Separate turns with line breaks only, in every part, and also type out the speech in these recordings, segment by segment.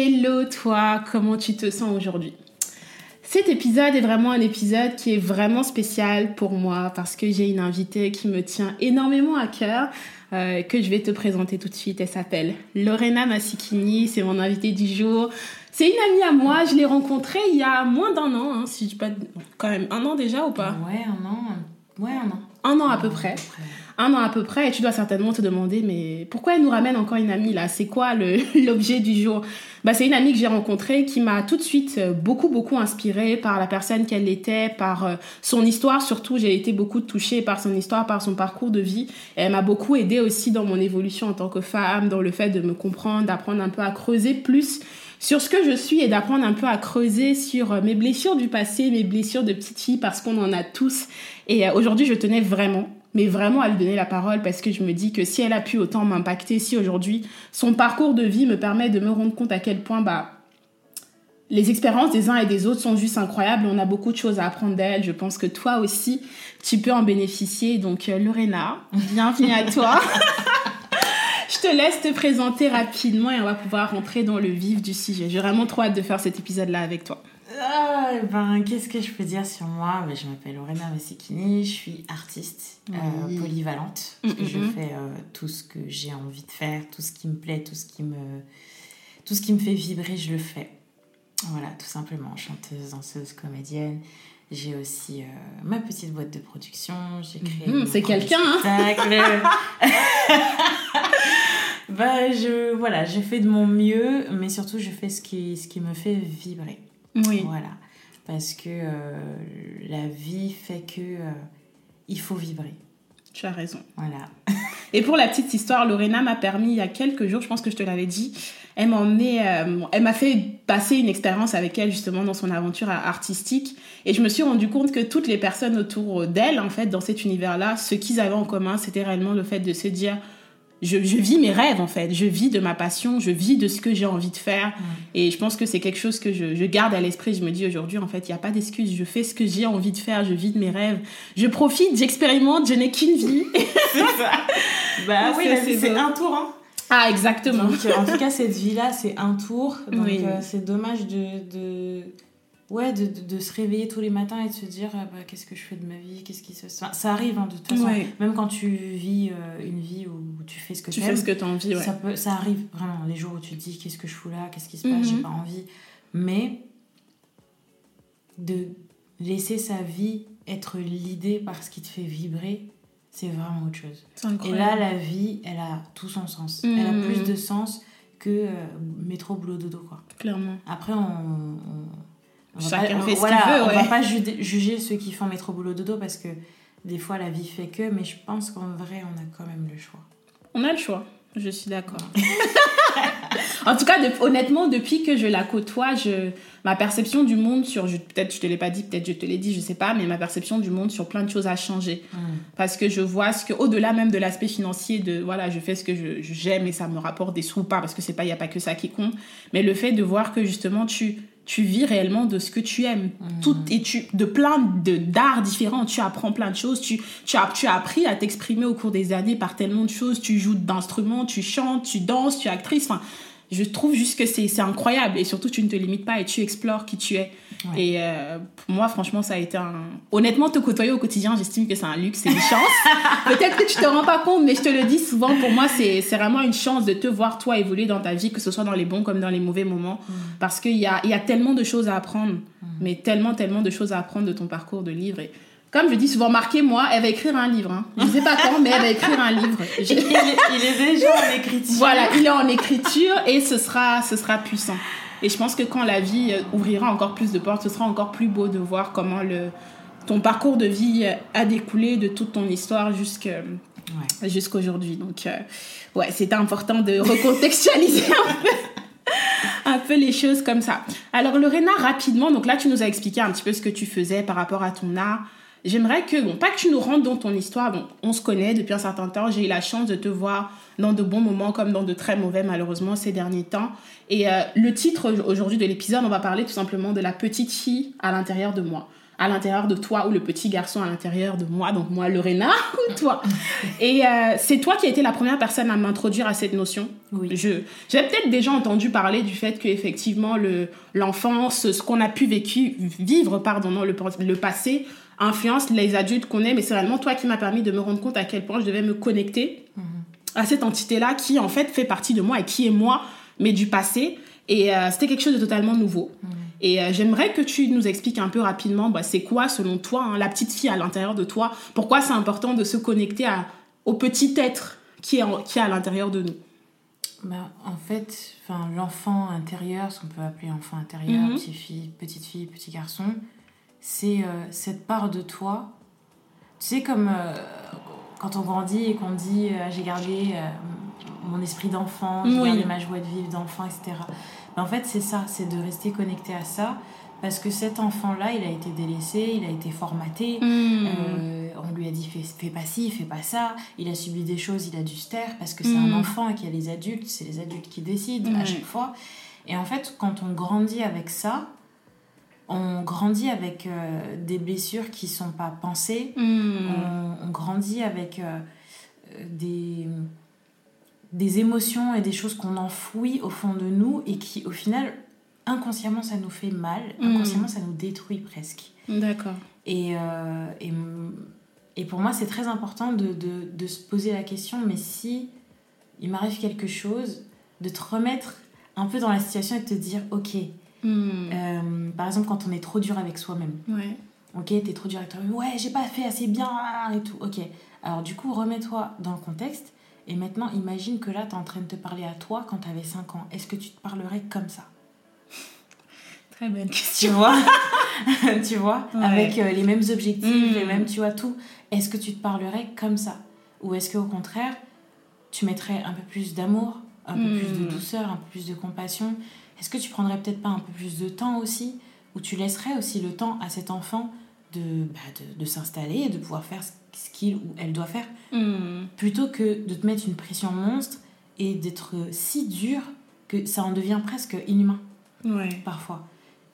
Hello toi, comment tu te sens aujourd'hui? Cet épisode est vraiment un épisode qui est vraiment spécial pour moi parce que j'ai une invitée qui me tient énormément à cœur. Euh, que je vais te présenter tout de suite. Elle s'appelle Lorena Massikini, c'est mon invitée du jour. C'est une amie à moi, je l'ai rencontrée il y a moins d'un an, hein, si je pas... Quand même, un an déjà ou pas?
Ouais, un an. Ouais, un an.
Un an à peu près. Un an à peu près, et tu dois certainement te demander, mais pourquoi elle nous ramène encore une amie là? C'est quoi l'objet du jour? Bah, C'est une amie que j'ai rencontrée qui m'a tout de suite euh, beaucoup, beaucoup inspirée par la personne qu'elle était, par euh, son histoire. Surtout, j'ai été beaucoup touchée par son histoire, par son parcours de vie. Elle m'a beaucoup aidée aussi dans mon évolution en tant que femme, dans le fait de me comprendre, d'apprendre un peu à creuser plus sur ce que je suis et d'apprendre un peu à creuser sur euh, mes blessures du passé, mes blessures de petite fille, parce qu'on en a tous. Et aujourd'hui, je tenais vraiment mais vraiment à lui donner la parole parce que je me dis que si elle a pu autant m'impacter, si aujourd'hui son parcours de vie me permet de me rendre compte à quel point bah, les expériences des uns et des autres sont juste incroyables, on a beaucoup de choses à apprendre d'elle, je pense que toi aussi tu peux en bénéficier. Donc euh, Lorena, bienvenue à toi. je te laisse te présenter rapidement et on va pouvoir rentrer dans le vif du sujet. J'ai vraiment trop hâte de faire cet épisode-là avec toi.
Ah, ben, qu'est-ce que je peux dire sur moi? Ben, Je m'appelle Lorena Vassikini, je suis artiste euh, polyvalente. Parce que je fais euh, tout ce que j'ai envie de faire, tout ce qui me plaît, tout ce qui me, tout ce qui me fait vibrer, je le fais. Voilà, tout simplement. Chanteuse, danseuse, comédienne. J'ai aussi euh, ma petite boîte de production. J'ai créé.
C'est quelqu'un, hein
bah, je, voilà, je fais de mon mieux, mais surtout, je fais ce qui, ce qui me fait vibrer.
Oui.
Voilà. Parce que euh, la vie fait que euh, il faut vibrer.
Tu as raison.
Voilà.
Et pour la petite histoire, Lorena m'a permis il y a quelques jours, je pense que je te l'avais dit, elle m'a euh, elle m'a fait passer une expérience avec elle justement dans son aventure artistique. Et je me suis rendu compte que toutes les personnes autour d'elle, en fait, dans cet univers-là, ce qu'ils avaient en commun, c'était réellement le fait de se dire je, vis mes rêves en fait, je vis de ma passion, je vis de ce que j'ai envie de faire. Et je pense que c'est quelque chose que je, garde à l'esprit. Je me dis aujourd'hui, en fait, il n'y a pas d'excuse. Je fais ce que j'ai envie de faire, je vis de mes rêves. Je profite, j'expérimente, je n'ai qu'une vie.
c'est ça. bah oui, c'est un tour. Hein.
Ah, exactement.
en tout cas, cette vie-là, c'est un tour. Donc, euh, c'est dommage de ouais, de, de, se réveiller tous les matins et de se dire ah bah, qu'est-ce que je fais de ma vie, qu'est-ce qui se. ça arrive hein, de toute façon. Même quand tu vis euh, une vie où tu fais ce que
tu fais ce que tu as envie,
ça, peut, ça arrive vraiment les jours où tu te dis qu'est-ce que je fous là, qu'est-ce qui se passe, j'ai mhm. pas envie. Mais de laisser sa vie être l'idée par ce qui te fait vibrer, c'est vraiment autre chose. Et là, la vie, elle a tout son sens. Elle a plus mhm. de sens que euh, métro, boulot, dodo, quoi.
Clairement.
Après, on
Chacun fait ce
qu'il
veut.
On va pas juger ceux qui font métro boulot dodo parce que des fois la vie fait que, mais je pense qu'en vrai on a quand même le choix.
On a le choix, je suis d'accord. en tout cas, honnêtement, depuis que je la côtoie, je, ma perception du monde sur, peut-être je te l'ai pas dit, peut-être je te l'ai dit, je sais pas, mais ma perception du monde sur plein de choses a changé. Hmm. Parce que je vois ce que, au-delà même de l'aspect financier, de voilà, je fais ce que j'aime et ça me rapporte des sous ou pas, parce que c'est pas, il y a pas que ça qui compte, mais le fait de voir que justement tu tu vis réellement de ce que tu aimes. Mm. Tout, et tu, de plein d'arts différents, tu apprends plein de choses. Tu, tu, as, tu as appris à t'exprimer au cours des années par tellement de choses. Tu joues d'instruments, tu chantes, tu danses, tu es actrice. Enfin, je trouve juste que c'est incroyable et surtout tu ne te limites pas et tu explores qui tu es. Et euh, pour moi, franchement, ça a été un. Honnêtement, te côtoyer au quotidien, j'estime que c'est un luxe, c'est une chance. Peut-être que tu te rends pas compte, mais je te le dis souvent, pour moi, c'est vraiment une chance de te voir, toi, évoluer dans ta vie, que ce soit dans les bons comme dans les mauvais moments. Mm. Parce qu'il y a, y a tellement de choses à apprendre, mm. mais tellement, tellement de choses à apprendre de ton parcours de livre. Et comme je dis souvent, marquez-moi, elle va écrire un livre. Hein. Je ne sais pas quand, mais elle va écrire un livre.
Il, est, déjà en écriture.
Voilà, il est en écriture et ce sera, ce sera puissant. Et je pense que quand la vie euh, ouvrira encore plus de portes, ce sera encore plus beau de voir comment le, ton parcours de vie a découlé de toute ton histoire jusqu'à jusqu'aujourd'hui. Donc, euh, ouais, c'était important de recontextualiser un peu, un peu les choses comme ça. Alors, Lorena, rapidement, donc là, tu nous as expliqué un petit peu ce que tu faisais par rapport à ton art. J'aimerais que, bon, pas que tu nous rentres dans ton histoire, bon, on se connaît depuis un certain temps, j'ai eu la chance de te voir dans de bons moments comme dans de très mauvais, malheureusement, ces derniers temps. Et euh, le titre aujourd'hui de l'épisode, on va parler tout simplement de la petite fille à l'intérieur de moi à l'intérieur de toi ou le petit garçon à l'intérieur de moi, donc moi Lorena ou toi? Et euh, c'est toi qui as été la première personne à m'introduire à cette notion. Oui. Je j'ai peut-être déjà entendu parler du fait que effectivement le l'enfance, ce qu'on a pu vécu, vivre pardon non le, le passé influence les adultes qu'on est, mais c'est réellement toi qui m'as permis de me rendre compte à quel point je devais me connecter à cette entité-là qui en fait fait partie de moi et qui est moi, mais du passé. Et euh, c'était quelque chose de totalement nouveau. Et euh, j'aimerais que tu nous expliques un peu rapidement, bah, c'est quoi selon toi hein, la petite fille à l'intérieur de toi? Pourquoi c'est important de se connecter à, au petit être qui est, qui est à l'intérieur de nous?
Bah, En fait, l'enfant intérieur, ce qu'on peut appeler enfant intérieur, petite fille, petite fille, petit garçon, c'est euh, cette part de toi. Tu sais, comme euh, quand on grandit et qu'on dit euh, j'ai gardé mon esprit d'enfant, j'ai gardé ma joie de vivre d'enfant, etc. Ben, en fait, c'est ça, c'est de rester connecté à ça. Parce que cet enfant-là, il a été délaissé, il a été formaté. Hmm. on lui a dit fais, fais, pas ci, fais pas ça. Il a subi des choses, il a dû se taire parce que c'est un hmm. enfant et qu'il y a les adultes, c'est les adultes qui décident à chaque fois. Et en fait, quand on grandit avec ça, on grandit avec euh, des blessures qui sont pas pensées. Hmm. On, grandit avec euh, des, des émotions et des choses qu'on enfouit au fond de nous et qui, au final, inconsciemment, ça nous fait mal. Hmm. Inconsciemment, ça nous détruit presque.
D'accord.
Et, euh, et, et, pour moi, c'est très important de, de, de, se poser la question, mais si il m'arrive quelque chose, de te remettre un peu dans la situation et de te dire, ok, Hmm. Euh, par exemple, quand on est trop dur avec soi-même. Ouais. Ok, t'es trop dur avec toi-même. Ouais, j'ai pas fait assez bien et tout. Ok. Alors, du coup, remets-toi dans le contexte. Et maintenant, imagine que là, t'es en train de te parler à toi quand t'avais 5 ans. Est-ce que tu te parlerais comme ça?
Très bonne question.
Tu vois? Tu vois? Avec euh, les mêmes objectifs, les hmm. mêmes, tu vois, tout. Est-ce que tu te parlerais comme ça? Ou est-ce qu'au contraire, tu mettrais un peu plus d'amour, un peu plus de hmm. douceur, un peu plus de compassion? Est-ce que tu prendrais peut-être pas un peu plus de temps aussi Ou tu laisserais aussi le temps à cet enfant de, bah, de, de s'installer et de pouvoir faire ce qu'il ou elle doit faire hmm. Plutôt que de te mettre une pression monstre et d'être si dur que ça en devient presque inhumain. Ouais. Parfois.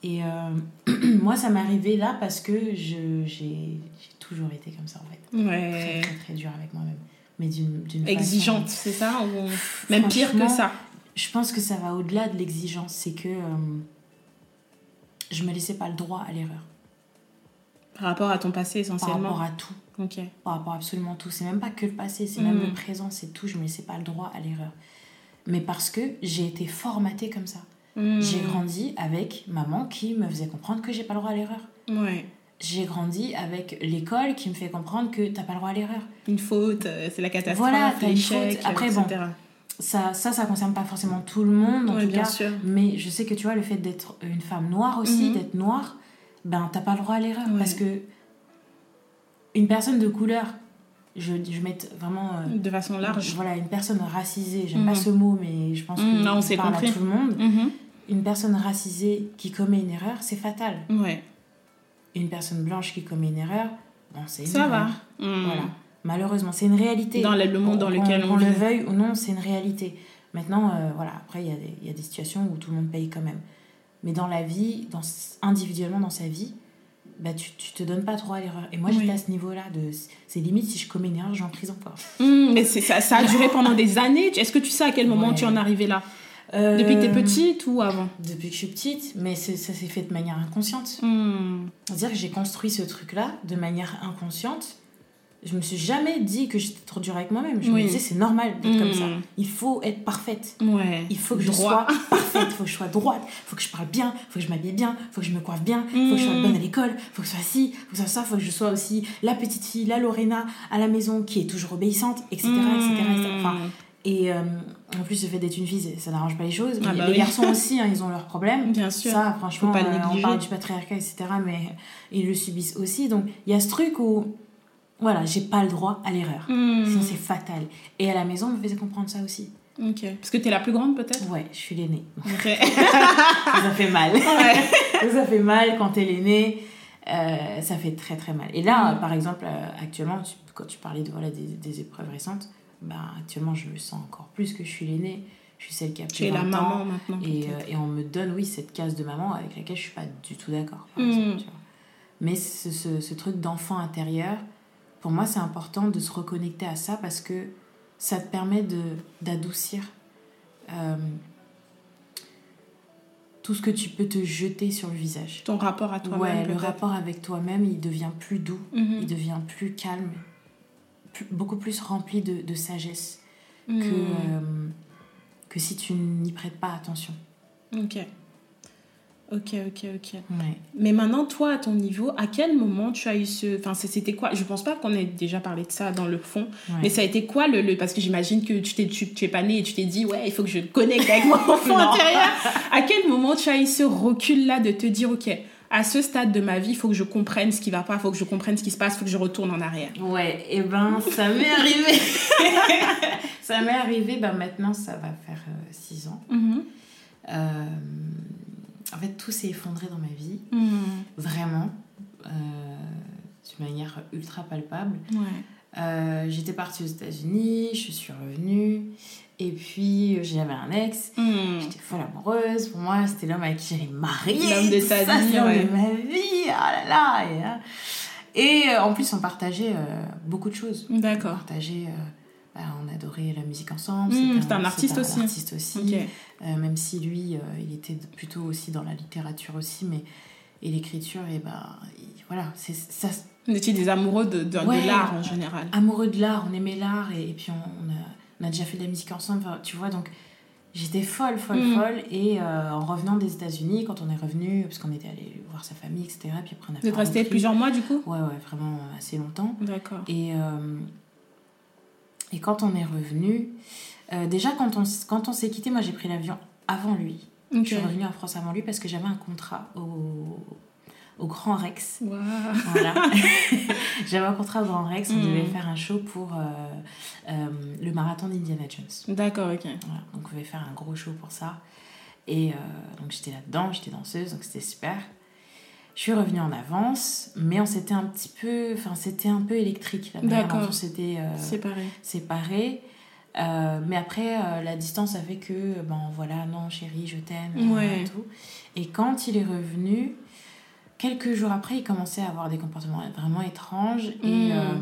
Et euh, moi, ça m'est arrivé là parce que j'ai toujours été comme ça en fait. Ouais. Très, très, très dur avec moi-même. Mais d'une
Exigeante, c'est ça Ou même pire que ça
je pense que ça va au-delà de l'exigence. C'est que euh, je me laissais pas le droit à l'erreur.
Par rapport à ton passé essentiellement
Par rapport à tout. Ok. Par rapport à absolument tout. C'est même pas que le passé, c'est même le mm. présent, c'est tout. Je me laissais pas le droit à l'erreur. Mais parce que j'ai été formatée comme ça. Mm. J'ai grandi avec maman qui me faisait comprendre que j'ai pas le droit à l'erreur. Ouais. J'ai grandi avec l'école qui me fait comprendre que t'as pas le droit à l'erreur.
Une faute, euh, c'est la catastrophe, voilà, l'échec,
Après, bon, ça, ça, ça concerne pas forcément tout le monde, en tout bien cas. Sûr. Mais je sais que tu vois, le fait d'être une femme noire aussi, mhm. d'être noire, ben, t'as pas le droit à l'erreur. Parce que une personne de couleur, je, je mets vraiment.
Euh, de façon large.
Voilà, une personne racisée, j'aime pas mhm. ce mot, mais je pense que
mmh, on parle à
tout le monde. Mhm. Une personne racisée qui commet une erreur, c'est fatal. Ouais. Une personne blanche qui commet une erreur, bon, c'est une Ça va. Voilà. Malheureusement, c'est une réalité.
Dans le monde dans lequel
on, on le veuille ou non, c'est une réalité. Maintenant, euh, voilà, après, il y, y, a des situations où tout le monde paye quand même. Mais dans la vie, dans, individuellement dans sa vie, bah, tu, tu te donnes pas trop à l'erreur. Et moi, j'étais à ce niveau-là. de C'est limite, si je commets une erreur, j'en prison. Quoi.
Mmh, mais ça, ça a duré pendant des années. Est-ce que tu sais à quel moment tu en es arrivé là? Euh, depuis que t'es petite ou avant?
Depuis que je suis petite, mais ça s'est fait de manière inconsciente. C'est-à-dire que j'ai construit ce truc-là de manière inconsciente. Je me suis jamais dit que j'étais trop dure avec moi-même. Je me disais, c'est normal d'être comme ça. Il faut être parfaite.
Ouais.
Il faut que je sois parfaite. Il faut que je sois droite. Il faut que je parle bien. Il faut que je m'habille bien. Il faut que je me coiffe bien. Il faut que je sois bonne à l'école. Il faut que ce soit ci. Il faut que ce soit ça. Il faut que je sois aussi la petite fille, la Lorena à la maison qui est toujours obéissante, etc. etc., Enfin, et euh, en plus, le fait d'être une fille, ça n'arrange pas les choses. Ah bah les garçons aussi, hein, ils ont leurs problèmes.
Bien sûr.
Ça, franchement, pas euh, on parle du patriarcat, etc. Mais ils le subissent aussi. Donc, il y a ce truc où, voilà, j'ai pas le droit à l'erreur. Hmm. Sinon, c'est fatal. Et à la maison, on me faisait comprendre ça aussi.
Ok. Parce que tu es la plus grande, peut-être?
Ouais, je suis l'aînée. ça fait mal. Ouais. ça fait mal quand t'es l'aînée. Euh, ça fait très très mal. Et là, hmm. par exemple, actuellement, quand tu parlais de, voilà, des, des épreuves récentes, bah, actuellement, je me sens encore plus que je suis l'aînée. Je suis celle qui a plus
de la maman maintenant.
Et, euh, et, on me donne, oui, cette case de maman avec laquelle je suis pas du tout d'accord. Hmm. Mais ce, ce, ce truc d'enfant intérieur, pour moi, c'est important de se reconnecter à ça parce que ça te permet d'adoucir euh, tout ce que tu peux te jeter sur le visage.
Ton rapport à toi-même.
Ouais, le rapport avec toi-même, il devient plus doux, mhm. il devient plus calme, beaucoup plus rempli de, de sagesse que, hmm. euh, que si tu n'y prêtes pas attention.
Ok. Ok, ok, ok. Mais maintenant, toi, à ton niveau, à quel moment tu as eu ce... Enfin, c'était quoi? Je pense pas qu'on ait déjà parlé de ça dans le fond, mais ça a été quoi le... le... Parce que j'imagine que tu, t'es, tu, tu, es pas né et tu t'es dit, ouais, il faut que je connecte avec mon enfant intérieur. à quel moment tu as eu ce recul-là de te dire, ok, à ce stade de ma vie, il faut que je comprenne ce qui va pas, il faut que je comprenne ce qui se passe, il faut que je retourne en arrière?
Ouais, et eh ben ça m'est arrivé. ça m'est arrivé, ben maintenant ça va faire 6 euh, ans. Mm-hmm. Euh, en fait, tout s'est effondré dans ma vie. Mm. Vraiment. Euh, d'une manière ultra palpable.
Ouais.
J'étais partie aux États-Unis, je suis revenue. Et puis, j'avais un ex, hmm. j'étais folle amoureuse. Pour moi, c'était l'homme avec qui j'allais marier.
L'homme de sa vie,
ouais. de ma vie. Oh là là. Et, hein. et euh, en plus, on partageait euh, beaucoup de choses.
D'accord.
On partageait. Euh, bah, on adorait la musique ensemble.
Hmm, c'était un, artiste aussi.
artiste aussi. même si lui, il était plutôt aussi dans la littérature aussi, mais et l'écriture, et bah, voilà, c'est ça.
On était des amoureux de, de, l'art en général.
Amoureux de l'art, on aimait l'art et, et, puis on, on a on a déjà fait de la musique ensemble, tu vois, donc j'étais folle, folle, mm. folle. Et euh, en revenant des États-Unis, quand on est revenu, parce qu'on était allé voir sa famille, etc. Puis après, on a
Vous êtes resté plusieurs mois du coup?
Ouais, ouais, vraiment assez longtemps.
D'accord.
Et, euh, et quand on est revenu, euh, déjà quand on, quand on s'est quitté, moi j'ai pris l'avion avant lui. Je suis revenue en France avant lui parce que j'avais un contrat au, au Grand Rex. Voilà. J'avais un contrat au Grand Rex, on devait hmm. faire un show pour euh, euh, le marathon d'Indiana Jones.
D'accord, ok.
Voilà. Donc on devait faire un gros show pour ça. Et euh, donc j'étais là-dedans, j'étais danseuse, donc c'était super. Je suis revenue en avance, mais on s'était un petit peu, enfin c'était un peu électrique.
D'accord.
On s'était
séparés.
Séparés. mais après, la distance a fait que, ben voilà, non, chérie, je t'aime,
ouais.
et tout. Et quand il est revenu, quelques jours après, il commençait à avoir des comportements vraiment étranges. Et hmm. euh,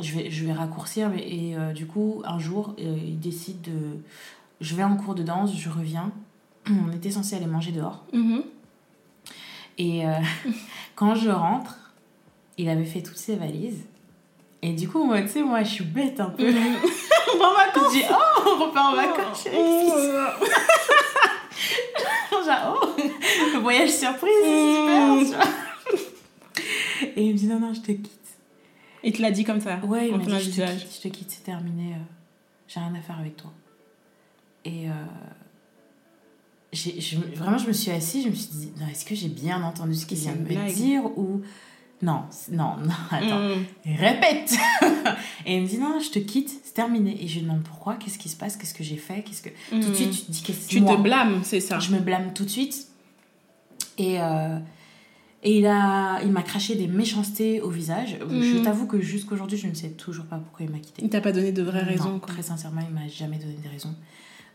je, vais, je vais raccourcir. Mais, et euh, du coup, un jour, euh, il décide de. Je vais en cours de danse, je reviens. On était censé aller manger dehors.
Mm-hmm.
Et quand je rentre, il avait fait toutes ses valises. Et du coup, moi, tu sais, moi, je suis bête un peu.
On va en vacances.
Je dis, oh, on repart en vacances. Oh, oh, le voyage surprise, c'est super, mmh. Et il me dit, non, non, je te quitte.
Il te l'a dit comme ça
Ouais, il m'a dit, je te, quitte, je te quitte, c'est terminé, euh, j'ai rien à faire avec toi. Et euh, je, vraiment, je me suis assise, je me suis dit, est-ce que j'ai bien entendu ce qu'il vient de me dire ou non, non, non, attends, mm. répète Et il me dit, non, je te quitte, c'est terminé. Et je lui demande pourquoi, qu'est-ce qui se passe, qu'est-ce que j'ai fait, qu'est-ce que... Tout de mm. suite, tu te dis, qu'est-ce
Tu te blâmes, c'est ça.
Je me blâme tout de suite. Et, euh, et il m'a il craché des méchancetés au visage. Je mm. t'avoue que jusqu'aujourd'hui, je ne sais toujours pas pourquoi il m'a quitté.
Il t'a pas donné de vraies raisons
Très sincèrement, il m'a jamais donné des raisons.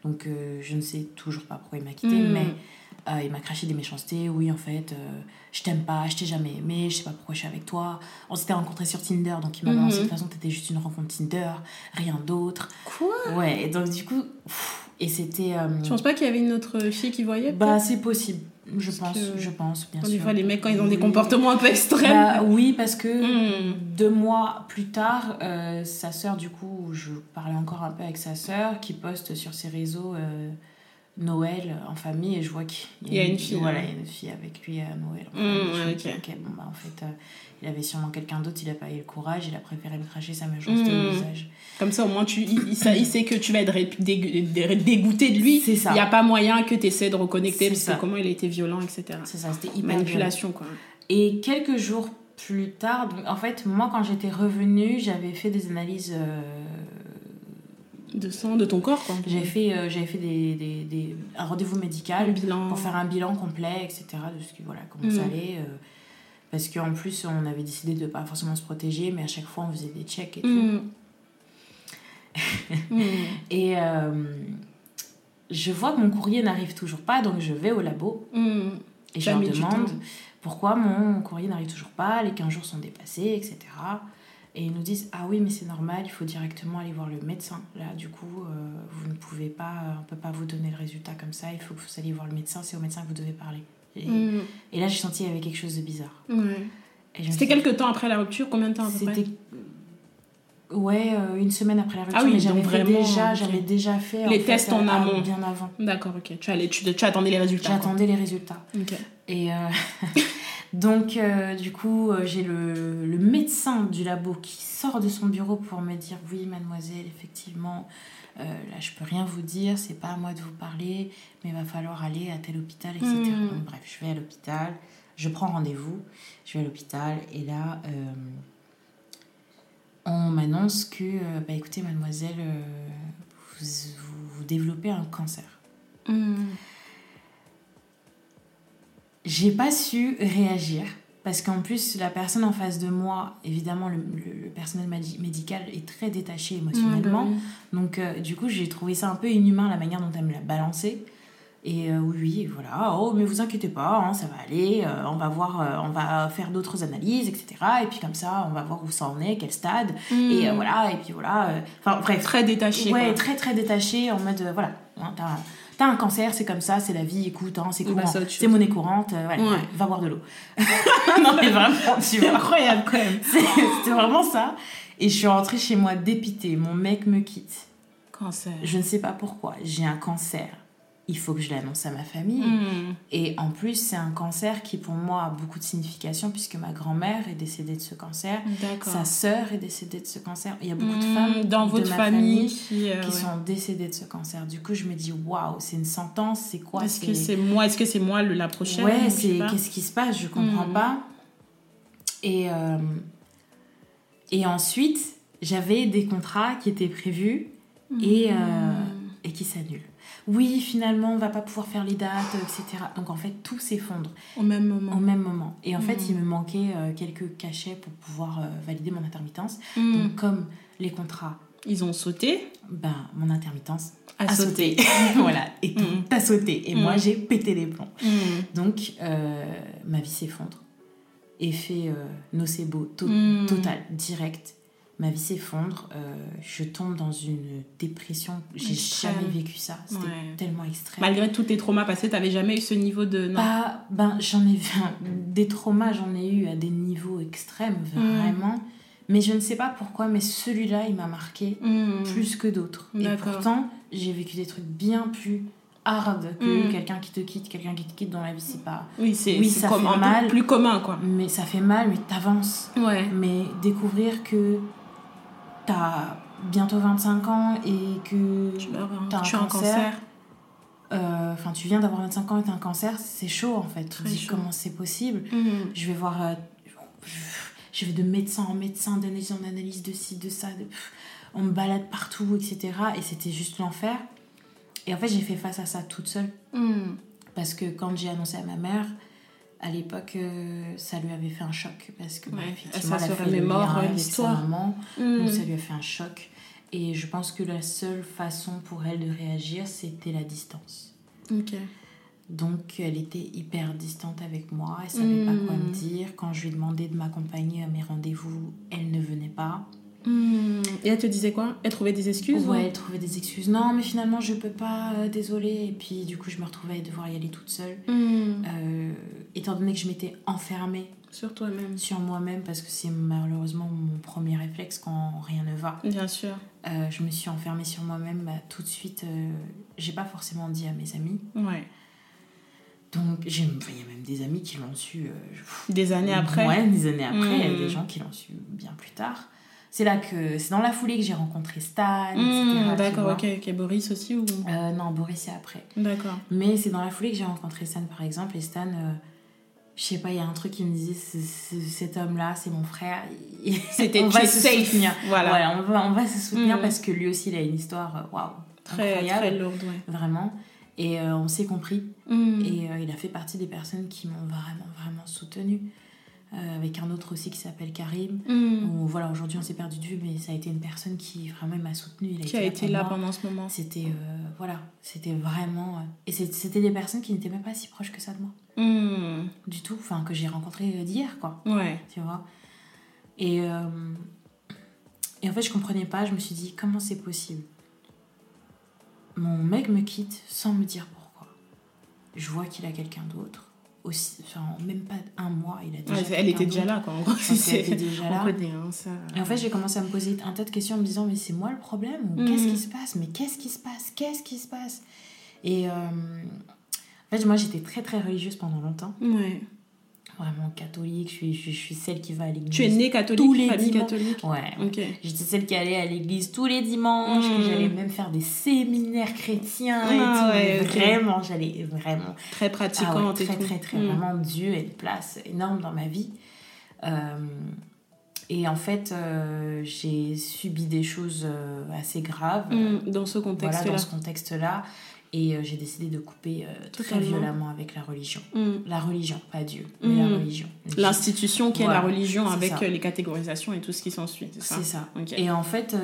Donc, euh, je ne sais toujours pas pourquoi il m'a quitté, mais euh, il m'a craché des méchancetés. Oui, en fait, euh, je t'aime pas, je t'ai jamais aimé, je sais pas pourquoi je suis avec toi. On s'était rencontrés sur Tinder, donc il m'a lancé de toute façon, t'étais juste une rencontre Tinder, rien d'autre.
Quoi?
Ouais, et donc du coup. Et c'était.
Euh, tu penses pas qu'il y avait une autre fille qui voyait
Bah, c'est possible. Je pense, je pense, bien
sûr. Des fois, les mecs, quand ils ont des comportements un peu extrêmes. Bah,
oui, parce que hmm. deux mois plus tard, euh, sa sœur, du coup, je parlais encore un peu avec sa sœur, qui poste sur ses réseaux euh, Noël en famille, et je vois qu'il
y, a une fille.
Voilà, il y a une fille avec lui à Noël. Hmm, ok, bon, bah, en fait, il avait sûrement quelqu'un d'autre, il n'a pas eu le courage, il a préféré me cracher sa méchanceté au hmm. visage.
Comme ça, au moins, tu, il, sait que tu vas être dégoûté de lui. C'est ça. Il n'y a pas moyen que tu essaies de reconnecter, parce que comment il a été violent, etc.
C'est ça, c'était hyper
Manipulation, quoi.
Et quelques jours plus tard, donc, en fait, moi, quand j'étais revenue, j'avais fait des analyses... Euh,
de sang de ton corps quoi
j'avais fait euh, j'avais fait des, des, des, un rendez-vous médical
bilan.
pour faire un bilan complet etc de ce qui voilà comment ça hmm. allait euh, parce qu'en plus, on avait décidé de ne pas forcément se protéger, mais à chaque fois, on faisait des checks et tout. Mm. Mm. Et euh, je vois que mon courrier n'arrive toujours pas, donc je vais au labo mm. et je leur demande pourquoi mon courrier n'arrive toujours pas, les 15 jours sont dépassés, etc. Et ils nous disent Ah oui, mais c'est normal, il faut directement aller voir le médecin. Là, du coup, euh, vous ne pouvez pas, on ne peut pas vous donner le résultat comme ça, il faut que vous alliez voir le médecin, c'est au médecin que vous devez parler. Mm. Et, là, j'ai senti qu'il y avait quelque chose de bizarre.
C'était quelques temps après la rupture Combien de temps C'était
Ouais, euh, une semaine après la rupture. Ah oui, j'avais déjà, j'avais déjà fait
les tests en amont.
Bien avant.
D'accord, ok. Tu, allais, tu, tu, attendais les résultats.
J'attendais les résultats. Ok. Et euh, donc, euh, du coup, j'ai le, le, médecin du labo qui sort de son bureau pour me dire Oui, mademoiselle, effectivement, euh, là je peux rien vous dire, c'est pas à moi de vous parler, mais il va falloir aller à tel hôpital, etc. Hmm. Donc bref, je vais à l'hôpital, je prends rendez-vous, je vais à l'hôpital et là euh, on m'annonce que, euh, bah écoutez mademoiselle, vous, vous, développez un cancer. Hmm. J'ai pas su réagir parce qu'en plus, la personne en face de moi, évidemment, le, personnel médical est très détaché émotionnellement. Bah Donc, euh, du coup, j'ai trouvé ça un peu inhumain la manière dont elle me l'a balancé. Et euh, oui, voilà, oh, mais vous inquiétez pas, hein, ça va aller, euh, on va voir, on va faire d'autres analyses, etc. Et puis comme ça, on va voir où ça en est, quel stade. Et hmm. voilà, et puis voilà. Enfin, bref.
Très détaché.
Ouais, très, très détaché, en mode, voilà, hein, T'as un cancer, c'est comme ça, c'est la vie, écoute, hein, c'est courant. c'est monnaie courante, euh, va boire de l'eau. non, mais vraiment, vois.
incroyable quand même.
C'était vraiment ça. Et je suis rentrée chez moi dépitée. Mon mec me quitte.
Cancer.
Je ne sais pas pourquoi. J'ai un cancer il faut que je l'annonce à ma famille. Hmm. Et en plus, c'est un cancer qui pour moi a beaucoup de signification puisque ma grand-mère est décédée de ce cancer, sa sœur est décédée de ce cancer. Il y a beaucoup de hmm, femmes
dans votre
ma
famille,
qui, euh, sont décédées de ce cancer. Du coup, je me dis waouh, c'est une sentence, c'est quoi
Est-ce que c'est moi Est-ce que c'est moi la prochaine
Ouais, c'est qu'est-ce qui se passe Je comprends hmm. pas. Et euh, et ensuite, j'avais des contrats qui étaient prévus et euh, et qui s'annulent oui, finalement, on va pas pouvoir faire les dates, etc. Donc en fait, tout s'effondre.
Au même moment.
Au même moment. Et en fait, mm. il me manquait euh, quelques cachets pour pouvoir euh, valider mon intermittence. Mm. Donc comme les contrats...
Ils ont sauté
Ben, mon intermittence a, sauté. voilà. Et tout mm. a sauté. Et moi, j'ai pété les plombs. Donc, euh, ma vie s'effondre. Effet nocebo total, direct ma vie s'effondre, euh, je tombe dans une dépression. J'ai jamais vécu ça. C'était tellement extrême.
Malgré tous tes traumas passés, t'avais jamais eu ce niveau de.
Non. ben j'en ai vu des traumas, j'en ai eu à des niveaux extrêmes, mm. vraiment. Mais je ne sais pas pourquoi, mais celui-là, il m'a marqué mm. plus que d'autres. Et pourtant, j'ai vécu des trucs bien plus hard que mm. quelqu'un qui te quitte, quelqu'un qui te quitte dans la vie, c'est pas.
Oui, c'est oui, fait mal, plus commun, quoi.
Mais ça fait mal, mais t'avances.
Ouais.
Mais découvrir que t'as bientôt 25 ans et que
tu as un, cancer,
euh, enfin tu viens d'avoir 25 ans et t'as un cancer, c'est chaud en fait. Tu dis comment c'est possible. Mhm. Je vais voir, euh, je vais de médecin en médecin, d'analyse en analyse, de ci, de ça. De, on me balade partout, etc. Et c'était juste l'enfer. Et en fait, j'ai fait face à ça toute seule. Mhm. Parce que quand j'ai annoncé à ma mère, à l'époque, euh, ça lui avait fait un choc parce que
ouais, effectivement, elle a fait mort l'histoire.
Maman, Donc ça lui a fait un choc. Et je pense que la seule façon pour elle de réagir, c'était la distance.
Ok.
Donc elle était hyper distante avec moi, elle savait pas quoi me hmm. dire. Quand je lui demandais de m'accompagner à mes rendez-vous, elle ne venait pas.
Hmm. Et elle te disait quoi? Elle trouvait des excuses
Ouais, elle trouvait des excuses. Non, mais finalement, je peux pas, euh, désolée. Et puis, du coup, je me retrouvais à devoir y aller toute seule.
Hmm.
Euh, étant donné que je m'étais enfermée
Sur toi-même.
sur moi-même, parce que c'est malheureusement mon premier réflexe quand rien ne va,
Bien sûr.
euh, je me suis enfermée sur moi-même. Bah, tout de suite, j'ai pas forcément dit à mes amis.
Ouais.
Donc, enfin, il y a même des amis qui l'ont su.
Des années après.
Ouais, des années après. Il y a des gens qui l'ont su bien plus tard. C'est là que. C'est dans la foulée que j'ai rencontré Stan,
Hmm,
tu
D'accord, ok, ok. Boris aussi ou?
Euh, non, Boris, c'est après.
D'accord.
Mais c'est dans la foulée que j'ai rencontré Stan, par exemple. Et Stan, euh, je sais pas, il y a un truc qui me disait ce- ce- cet homme-là, c'est mon frère.
C'était
on va se
safe.
soutenir.
Voilà.
Voilà, on va, on va se soutenir
Mm.
parce que lui aussi, il a une histoire, euh, waouh,
Très,
incroyable.
très lourde, ouais.
Vraiment. Et euh, on s'est compris.
Hmm.
Et euh, il a fait partie des personnes qui m'ont vraiment, vraiment soutenue. Euh, avec un autre aussi qui s'appelle Karim. Où, voilà, aujourd'hui on s'est perdu de vue, mais ça a été une personne qui vraiment m'a soutenue. Il
Qui a été là pendant ce moment.
C'était euh, voilà, c'était vraiment. euh, et c'était des personnes qui n'étaient même pas si proches que ça de moi,
Hmm.
du tout. Enfin, que j'ai rencontrées euh, d'hier, quoi.
Ouais.
Tu vois. Et, et en fait, je comprenais pas. Je me suis dit, comment c'est possible? Mon mec me quitte sans me dire pourquoi. Je vois qu'il a quelqu'un d'autre. Aussi, enfin, en même pas un mois, il a déjà.
Ouais, elle était déjà là, quoi. En gros,
pense qu'elle
c'est-
était déjà là.
On connaît, hein, ça.
Et en fait, j'ai commencé à me poser un tas de questions en me disant, mais c'est moi le problème ou
Mhm.
Qu'est-ce qui se passe? Mais qu'est-ce qui se passe? Qu'est-ce qui se passe? Et euh, en fait, moi, j'étais très très religieuse pendant longtemps.
Ouais.
Vraiment catholique. Je suis, je, je suis celle qui va à l'église.
Tu es née catholique,
tous les
famille
dimanches.
catholique?
Ouais.
Ok.
J'étais celle qui allait à l'église tous les dimanches, que j'allais même faire des séminaires chrétiens
Ah
et tout.
ouais.
Vraiment, j'allais vraiment.
Très
Ah ouais,
pratiquante et
très,
tout.
très, très,
Hmm.
Vraiment, Dieu a une place énorme dans ma vie. Euh, et en fait, euh, j'ai subi des choses euh, assez graves.
Hmm, Dans ce
Voilà,
contexte-là.
dans ce contexte-là. Et euh, j'ai décidé de couper euh, très violemment avec la religion.
Hmm.
La religion, pas Dieu, mais la
Mhm.
religion.
L'institution qui est
Voilà,
la religion avec
ça.
euh, les catégorisations et tout ce qui s'ensuit, c'est ça
C'est ça.
Ok.
Et en fait,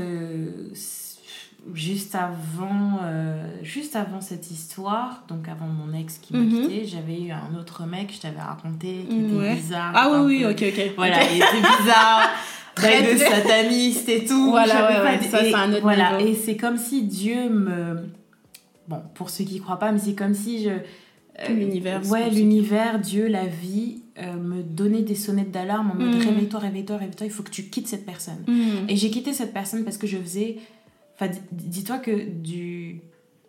juste avant, euh, juste avant cette histoire, donc avant mon ex qui m'a
Mhm.
quitté, j'avais eu un autre mec, je t'avais raconté, qui
Ouais.
était bizarre.
Ah oui, oui, ok, ok.
Voilà, il était bizarre.
Très,
de sataniste et tout.
Voilà, ouais,
pas
ça,
et
un autre
Voilà,
niveau.
et c'est comme si Dieu me. Bon, pour ceux qui croient pas, mais c'est comme si je. euh,
L'univers,
Ouais, l'univers, Dieu, la vie, euh, me donnait des sonnettes d'alarme en mode
Mhm.
réveille-toi, réveille-toi, réveille-toi, il faut que tu quittes cette personne.
Hmm.
Et j'ai quitté cette personne parce que je faisais. Enfin, dis-toi que du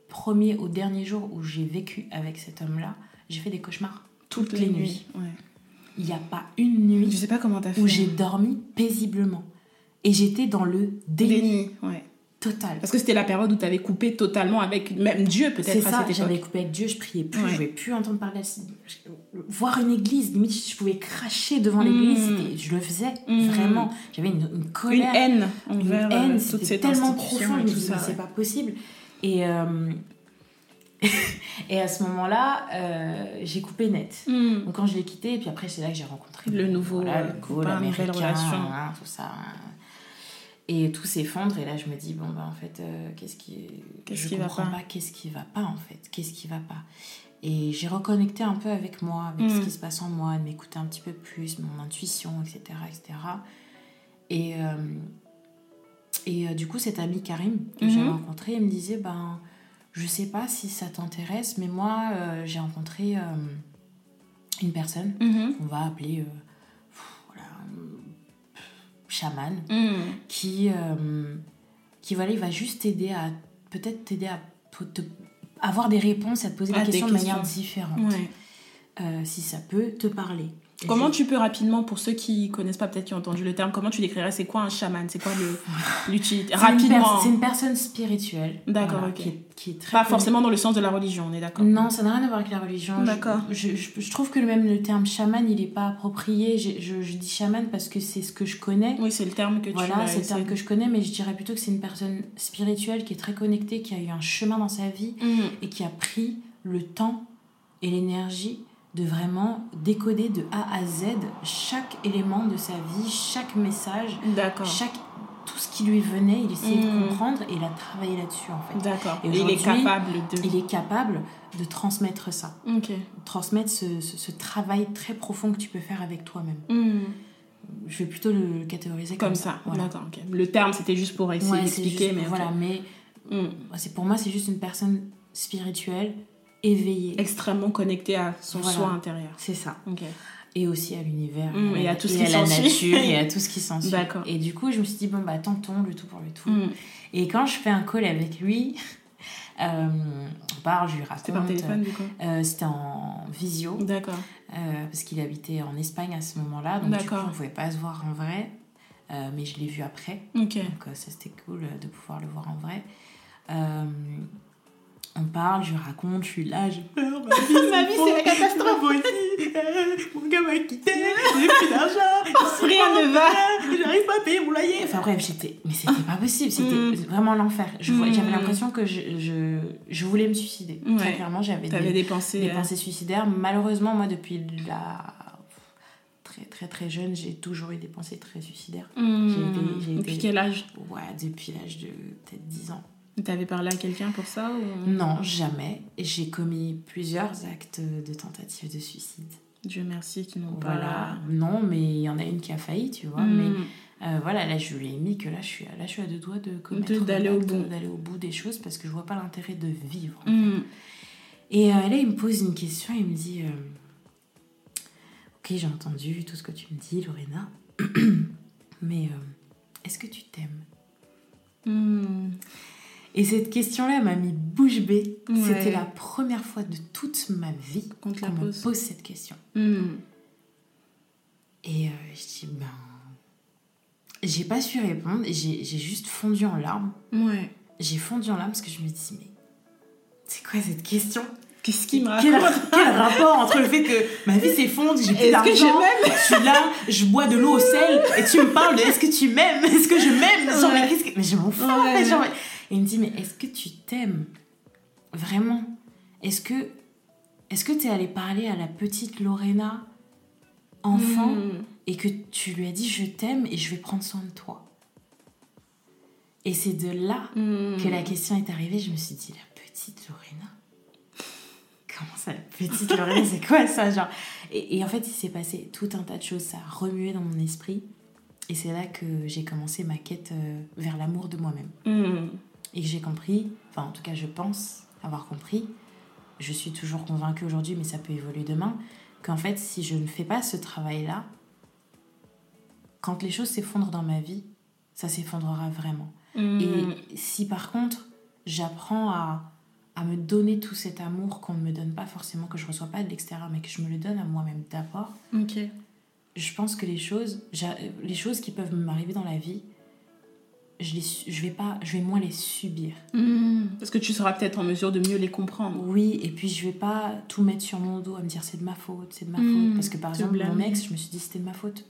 premier au dernier jour où j'ai vécu avec cet homme-là, j'ai fait des cauchemars toutes les nuits.
Ouais.
Il n'y a pas une nuit
Je sais pas comment fait.
où j'ai dormi paisiblement. Et j'étais dans le déni
déni. Ouais.
Total.
Parce que c'était la période où t'avais coupé totalement avec même Dieu
C'est
peut-être à
ça,
cette
j'avais coupé avec Dieu, je priais plus,
Ouais.
je pouvais plus entendre parler. Voir une église, limite je pouvais cracher devant l'église,
Mm.
je le faisais
Mm.
vraiment. J'avais une, une
Une
colère.
haine
une
envers euh,
haine,
toute
c'était tellement profond, je me disais, c'est pas possible. Et, euh, et à ce moment-là, euh, j'ai coupé net.
Hmm.
Donc quand je l'ai quitté, et puis après c'est là que j'ai rencontré
Le nouveau,
voilà,
euh,
le
relation.
hein, tout ça. hein. Et tout s'effondre et là je me dis bon bah en fait euh, qu'est-ce qui
Qu'est-ce
je
qui va pas
pas, qu'est-ce qui va pas en fait qu'est-ce qui va pas et j'ai reconnecté un peu avec moi avec
Mm.
ce qui se passe en moi de m'écouter un petit peu plus mon intuition etc etc et euh, et euh, du coup cet ami Karim que j'ai
Mhm.
rencontré il me disait ben je sais pas si ça t'intéresse mais moi euh, j'ai rencontré euh, une personne
Mhm.
qu'on va appeler chaman
Hmm.
qui euh, qui voilà il va juste t'aider à peut-être t'aider à te- avoir des réponses à te poser
Ah,
des
des
questions de manière différente
Ouais.
Euh, si ça peut te parler
Comment tu peux rapidement, pour ceux qui connaissent pas, peut-être qui ont entendu le terme, comment tu décrirais c'est quoi un chaman? C'est quoi l'utilité? Rapidement.
c'est une personne spirituelle
D'accord,
voilà,
ok.
qui, est, qui est très
Pas
connue.
forcément dans le sens de la religion, on est d'accord
non ça n'a rien à voir avec la religion
D'accord.
je, je, je trouve que même le terme chaman il est pas approprié je, je, je dis chaman parce que c'est ce que je connais
Oui, c'est le terme que tu
Voilà, c'est le terme que je connais, mais je dirais plutôt que c'est une personne spirituelle qui est très connectée, qui a eu un chemin dans sa vie
Mhm.
et qui a pris le temps et l'énergie de vraiment décoder de A à Z chaque élément de sa vie, chaque message, chaque tout ce qui lui venait, il essayait de comprendre et il a travaillé là-dessus en fait.
D'accord.
Et
il est capable de.
Il est capable de transmettre ça, transmettre ce, ce- ce travail très profond que tu peux faire avec toi-même.
Mhm.
je vais plutôt le catégoriser
comme, ça. D'accord, ok. Le terme, c'était juste pour essayer d'expliquer, mais.
Voilà, mais mm. c'est pour moi, c'est juste une personne spirituelle, éveillée.
Extrêmement connectée à son soi intérieur.
C'est ça. Et aussi à l'univers.
Mm, et à tout ce qui
à la nature et à tout ce qui s'ensuit. D'accord. Et du coup, je me suis dit, bon, bah, tentons le tout pour le tout. Mm. Et quand je fais un call avec lui, euh, on parle, je lui raconte.
C'était par téléphone, du coup
euh, C'était en visio.
D'accord.
Euh, parce qu'il habitait en Espagne à ce moment-là. Donc, du coup, on ne pouvait pas se voir en vrai. mais je l'ai vu après.
Ok.
Donc, ça, c'était cool de pouvoir le voir en vrai on parle, je raconte, je suis là, je
pleure, ma vie, ma vie c'est la catastrophe.
mon gars m'a quitté, j'ai plus d'argent,
rien ne va,
j'arrive pas à payer mon loyer. Enfin bref, j'étais, mais c'était pas possible, c'était mm. vraiment l'enfer. Mm. J'avais l'impression que je, je, je, voulais me suicider. Très clairement, j'avais
des, des, pensées,
des pensées suicidaires. Malheureusement, moi, depuis la très très très jeune, j'ai toujours eu des pensées très suicidaires.
Mm. depuis quel âge?
Ouais, depuis l'âge de peut-être 10 ans.
T'avais parlé à quelqu'un pour ça ou...
Non, jamais. J'ai commis plusieurs actes de tentative de suicide.
Dieu merci qu'ils n'ont
voilà.
pas...
Non, mais il y en a une qui a failli, tu vois. Mais hmm. euh, voilà, là, je lui ai mis que là, je suis, là, je suis à deux doigts de commettre...
D'aller au bout.
D'aller au bout des choses parce que je vois pas l'intérêt de vivre. Hmm. Et euh, là, il me pose une question, il me dit... Euh, ok, j'ai entendu tout ce que tu me dis, Lorena. mais est-ce que tu t'aimes?
Hmm.
Et cette question-là m'a mis bouche bée. C'était la première fois de toute ma vie qu'on me pose cette question.
Hmm.
Et euh, je dis, ben. J'ai pas su répondre j'ai juste fondu en larmes.
Ouais.
J'ai fondu en larmes parce que je me dis, mais c'est quoi cette question?
Qu'est-ce qui me
quel, quel, rapport entre le fait que ma vie s'effondre, j'ai plus d'argent, je, je suis là, je bois de l'eau au sel et tu me parles de est-ce que tu m'aimes? Est-ce que je m'aime? Mais je m'en fous. Et il me dit, mais est-ce que tu t'aimes? Vraiment Est-ce que est-ce que tu es allé parler à la petite Lorena, enfant, hmm. et que tu lui as dit, je t'aime et je vais prendre soin de toi? Et c'est de là hmm. que la question est arrivée. Je me suis dit, la petite Lorena? Comment ça, la petite Lorena? C'est quoi ça genre? Et, en fait, il s'est passé tout un tas de choses. Ça a remué dans mon esprit. Et c'est là que j'ai commencé ma quête euh, vers l'amour de moi-même.
Hmm
et que j'ai compris, enfin en tout cas je pense avoir compris, je suis toujours convaincue aujourd'hui, mais ça peut évoluer demain, qu'en fait si je ne fais pas ce travail-là, quand les choses s'effondrent dans ma vie, ça s'effondrera vraiment.
Mmh.
Et si par contre j'apprends à, à me donner tout cet amour qu'on ne me donne pas forcément, que je ne reçois pas de l'extérieur, mais que je me le donne à moi-même d'abord, je pense que les choses, les choses qui peuvent m'arriver dans la vie, je, les, je, vais pas, je vais moins les subir.
Hmm. parce que tu seras peut-être en mesure de mieux les comprendre.
Oui, et puis je vais pas tout mettre sur mon dos à me dire c'est de ma faute, c'est de ma hmm. faute. Parce que par exemple, mon ex, je me suis dit c'était de ma faute.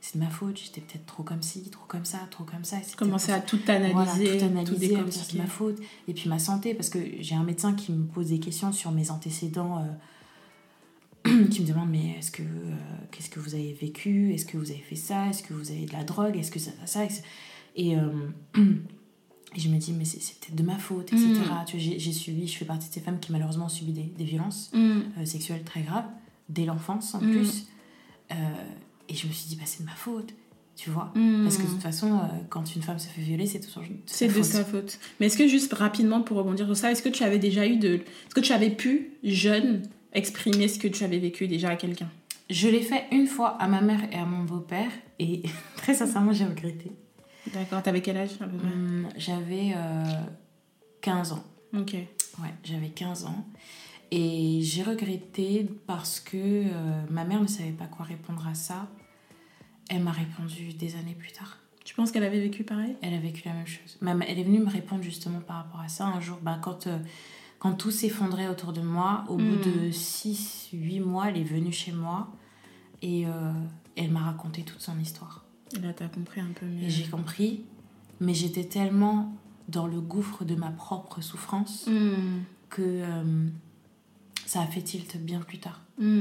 C'est de ma faute, j'étais peut-être trop comme ci, trop comme ça, trop comme ça.
Commencer à tout analyser,
tout analyser, tout c'est de ma faute. Et puis ma santé, parce que j'ai un médecin qui me pose des questions sur mes antécédents. Euh, qui me demande mais est-ce que euh, qu'est-ce que vous avez vécu? Est-ce que vous avez fait ça? Est-ce que vous avez de la drogue? Est-ce que ça ça? Et, euh, et je me dis, mais c'est peut-être de ma faute, etc. Mm. Tu vois, j'ai subi, je fais partie de ces femmes qui malheureusement ont subi des, des violences mm. euh, sexuelles très graves, dès l'enfance en mm. plus. Euh, et je me suis dit, bah, c'est de ma faute tu vois parce que de toute façon quand une femme se fait violer c'est toujours
c'est de sa faute mais est-ce que juste rapidement pour rebondir sur ça est-ce que tu avais déjà eu de est-ce que tu avais pu jeune exprimer ce que tu avais vécu déjà à quelqu'un?
Je l'ai fait une fois à ma mère et à mon beau-père et très sincèrement j'ai regretté
D'accord, t'avais quel âge
hum, J'avais 15 euh, ans.
Ok.
Ouais, j'avais 15 ans. Et j'ai regretté parce que euh, ma mère ne savait pas quoi répondre à ça. Elle m'a répondu des années plus tard.
Tu penses qu'elle avait vécu pareil?
Elle a vécu la même chose. Elle est venue me répondre justement par rapport à ça. Un jour, bah, quand, euh, quand tout s'effondrait autour de moi, au bout de 6-8 hmm. mois, elle est venue chez moi et elle m'a raconté toute son histoire.
Et là, t'as compris un peu mieux.
Et j'ai compris, mais j'étais tellement dans le gouffre de ma propre souffrance
hmm.
que euh, ça a fait tilt bien plus tard.
Hmm.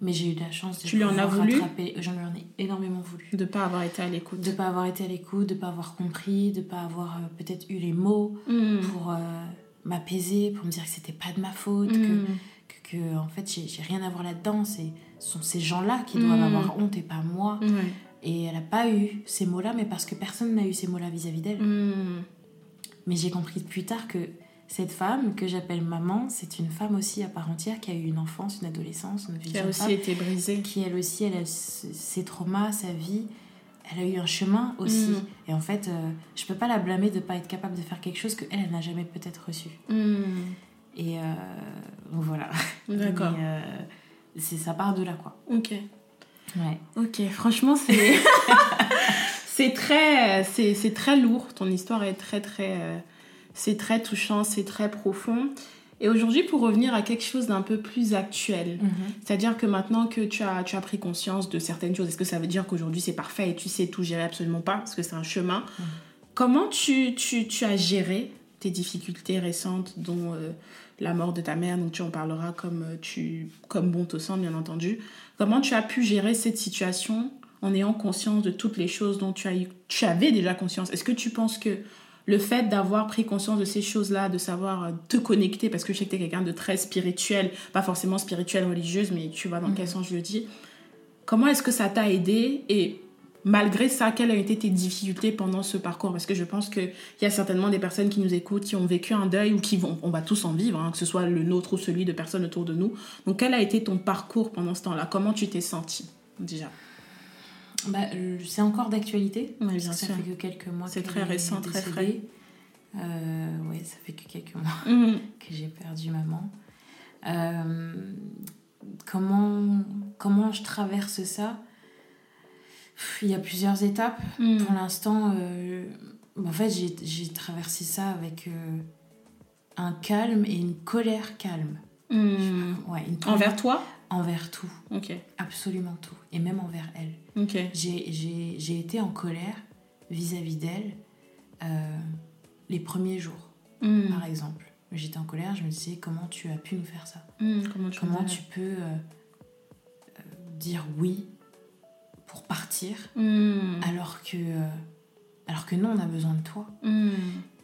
Mais j'ai eu la chance de
tu lui en as voulu
J'en ai énormément voulu.
De pas avoir été à l'écoute.
De pas avoir été à l'écoute, de pas avoir compris, de pas avoir euh, peut-être eu les mots
hmm.
pour euh, m'apaiser, pour me dire que c'était pas de ma faute, que, que en fait j'ai rien à voir là-dedans. Ce sont ces gens-là qui doivent avoir honte et pas moi. Et elle n'a pas eu ces mots-là, mais parce que personne n'a eu ces mots-là vis-à-vis d'elle. Mm. Mais j'ai compris plus tard que cette femme que j'appelle maman, c'est une femme aussi à part entière qui a eu une enfance, une adolescence, une
vie qui a aussi été brisée,
qui elle aussi, elle a ses traumas, sa vie, elle a eu un chemin aussi. Mm. Et en fait, euh, je peux pas la blâmer de pas être capable de faire quelque chose que elle, n'a jamais peut-être reçu. Mm. Et euh, voilà.
D'accord.
Euh, c'est ça part de là quoi.
Ok. Ouais. Ok. Franchement, c'est c'est très c'est très lourd. Ton histoire est très très c'est très touchant, c'est très profond. Et aujourd'hui, pour revenir à quelque chose d'un peu plus actuel, mhm. c'est-à-dire que maintenant que tu as, tu as pris conscience de certaines choses, est-ce que ça veut dire qu'aujourd'hui c'est parfait et tu sais tout gérer Absolument pas, parce que c'est un chemin? Mhm. Comment tu, tu, tu, as géré tes difficultés récentes, dont euh, la mort de ta mère, donc tu en parleras comme, euh, tu, comme bon te semble, bien entendu. Comment tu as pu gérer cette situation en ayant conscience de toutes les choses dont tu, as eu, tu avais déjà conscience? Est-ce que tu penses que le fait d'avoir pris conscience de ces choses-là, de savoir euh, te connecter, parce que je sais que tu es quelqu'un de très spirituel, pas forcément spirituel, religieuse, mais tu vois dans quel mhm. sens je le dis. Comment est-ce que ça t'a aidé et malgré ça, quelles ont été tes difficultés pendant ce parcours? Parce que je pense qu'il y a certainement des personnes qui nous écoutent, qui ont vécu un deuil ou qui vont, on va tous en vivre, hein, que ce soit le nôtre ou celui de personnes autour de nous. Donc quel a été ton parcours pendant ce temps-là? Comment tu t'es senti déjà?
Bah, c'est encore d'actualité. Oui, bien ça fait que quelques mois.
C'est très récent, très frais.
Euh, oui, ça fait que quelques mois que j'ai perdu maman. Euh, comment, comment je traverse ça? Il y a plusieurs étapes. Mhm. Pour l'instant, euh, en fait, j'ai traversé ça avec euh, un calme et une colère calme.
Mhm. Ouais, une Envers toi?
Envers tout.
Ok.
Absolument tout. Et même envers elle.
Ok.
J'ai été en colère vis-à-vis d'elle euh, les premiers jours, hmm. par exemple. J'étais en colère, je me disais comment tu as pu nous faire ça?
Hmm,
Comment tu, peux dire oui pour partir
hmm.
alors que alors que non, on a besoin de toi.
Hmm.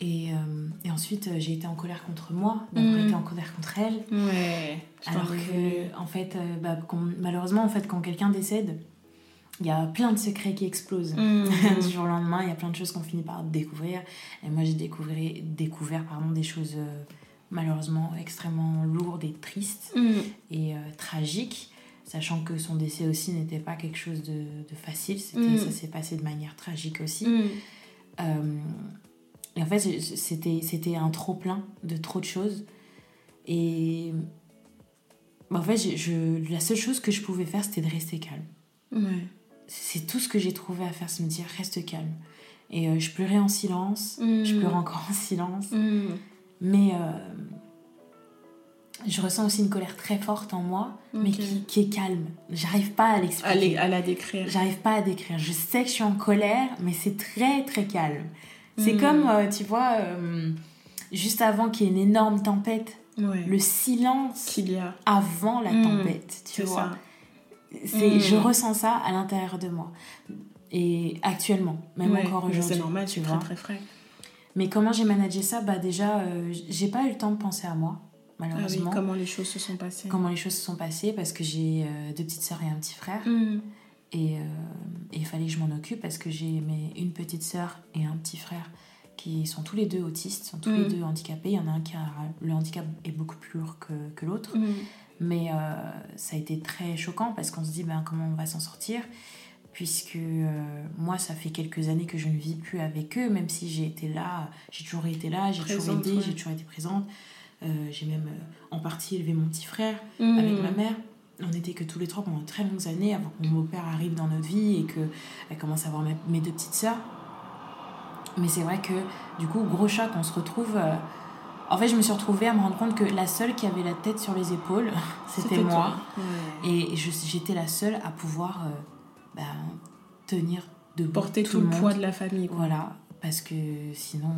Et, euh, et, ensuite, euh, j'ai été en colère contre moi, d'avoir hmm. été en colère contre elle.
Ouais.
Alors que, en fait, euh, bah, malheureusement, en fait, quand quelqu'un décède, il y a plein de secrets qui explosent. Du jour au lendemain, il y a plein de choses qu'on finit par découvrir. Et moi, j'ai découvert, découvert pardon, des choses malheureusement extrêmement lourdes et tristes et tragiques sachant que son décès aussi n'était pas quelque chose de, facile, mm. ça s'est passé de manière tragique aussi.
Mm.
Euh, et en fait, c'était un trop plein de trop de choses. Et en fait, je, la seule chose que je pouvais faire, c'était de rester calme. C'est tout ce que j'ai trouvé à faire, c'est me dire reste calme. Et euh, je pleurais en silence, je mm. pleurais encore en silence. Mais euh, je ressens aussi une colère très forte en moi, mais qui, est calme. J'arrive pas à l'expliquer.
À, la décrire.
J'arrive pas à décrire. Je sais que je suis en colère, mais c'est très très calme. C'est hmm. comme, euh, tu vois, euh, juste avant qu'il y ait une énorme tempête, le silence
qu'il y a
avant la hmm. tempête, tu vois. C'est, Je hmm. ressens ça à l'intérieur de moi. Et actuellement, même encore aujourd'hui.
C'est normal, tu vois. Très, très frais.
Mais comment j'ai managé ça? Bah déjà, euh, j'ai pas eu le temps de penser à moi malheureusement.
Ah comment les choses se sont passées
Comment les choses se sont passées parce que j'ai euh, deux petites sœurs et un petit frère. Et, euh, et, il fallait que je m'en occupe parce que j'ai une petite sœur et un petit frère qui sont tous les deux autistes, sont tous les hmm. deux handicapés. Il y en a un qui a le handicap est beaucoup plus lourd que, que l'autre.
Hmm.
Mais euh, ça a été très choquant parce qu'on se dit ben, comment on va s'en sortir puisque moi, ça fait quelques années que je ne vis plus avec eux, même si j'ai été là, j'ai toujours été là, j'ai toujours aidé, j'ai toujours été présente. Euh, j'ai même euh, en partie élevé mon petit frère
mmh.
avec ma mère. On n'était que tous les trois pendant très longues années avant que mon beau-père arrive dans notre vie et qu'elle commence à avoir mes deux petites sœurs. Mais c'est vrai que, du coup, gros choc, on se retrouve. Euh, en fait, je me suis retrouvée à me rendre compte que la seule qui avait la tête sur les épaules, c'était moi. Et j'étais la seule à pouvoir ben, tenir de
porter tout, le, poids de la famille.
Voilà, parce que sinon,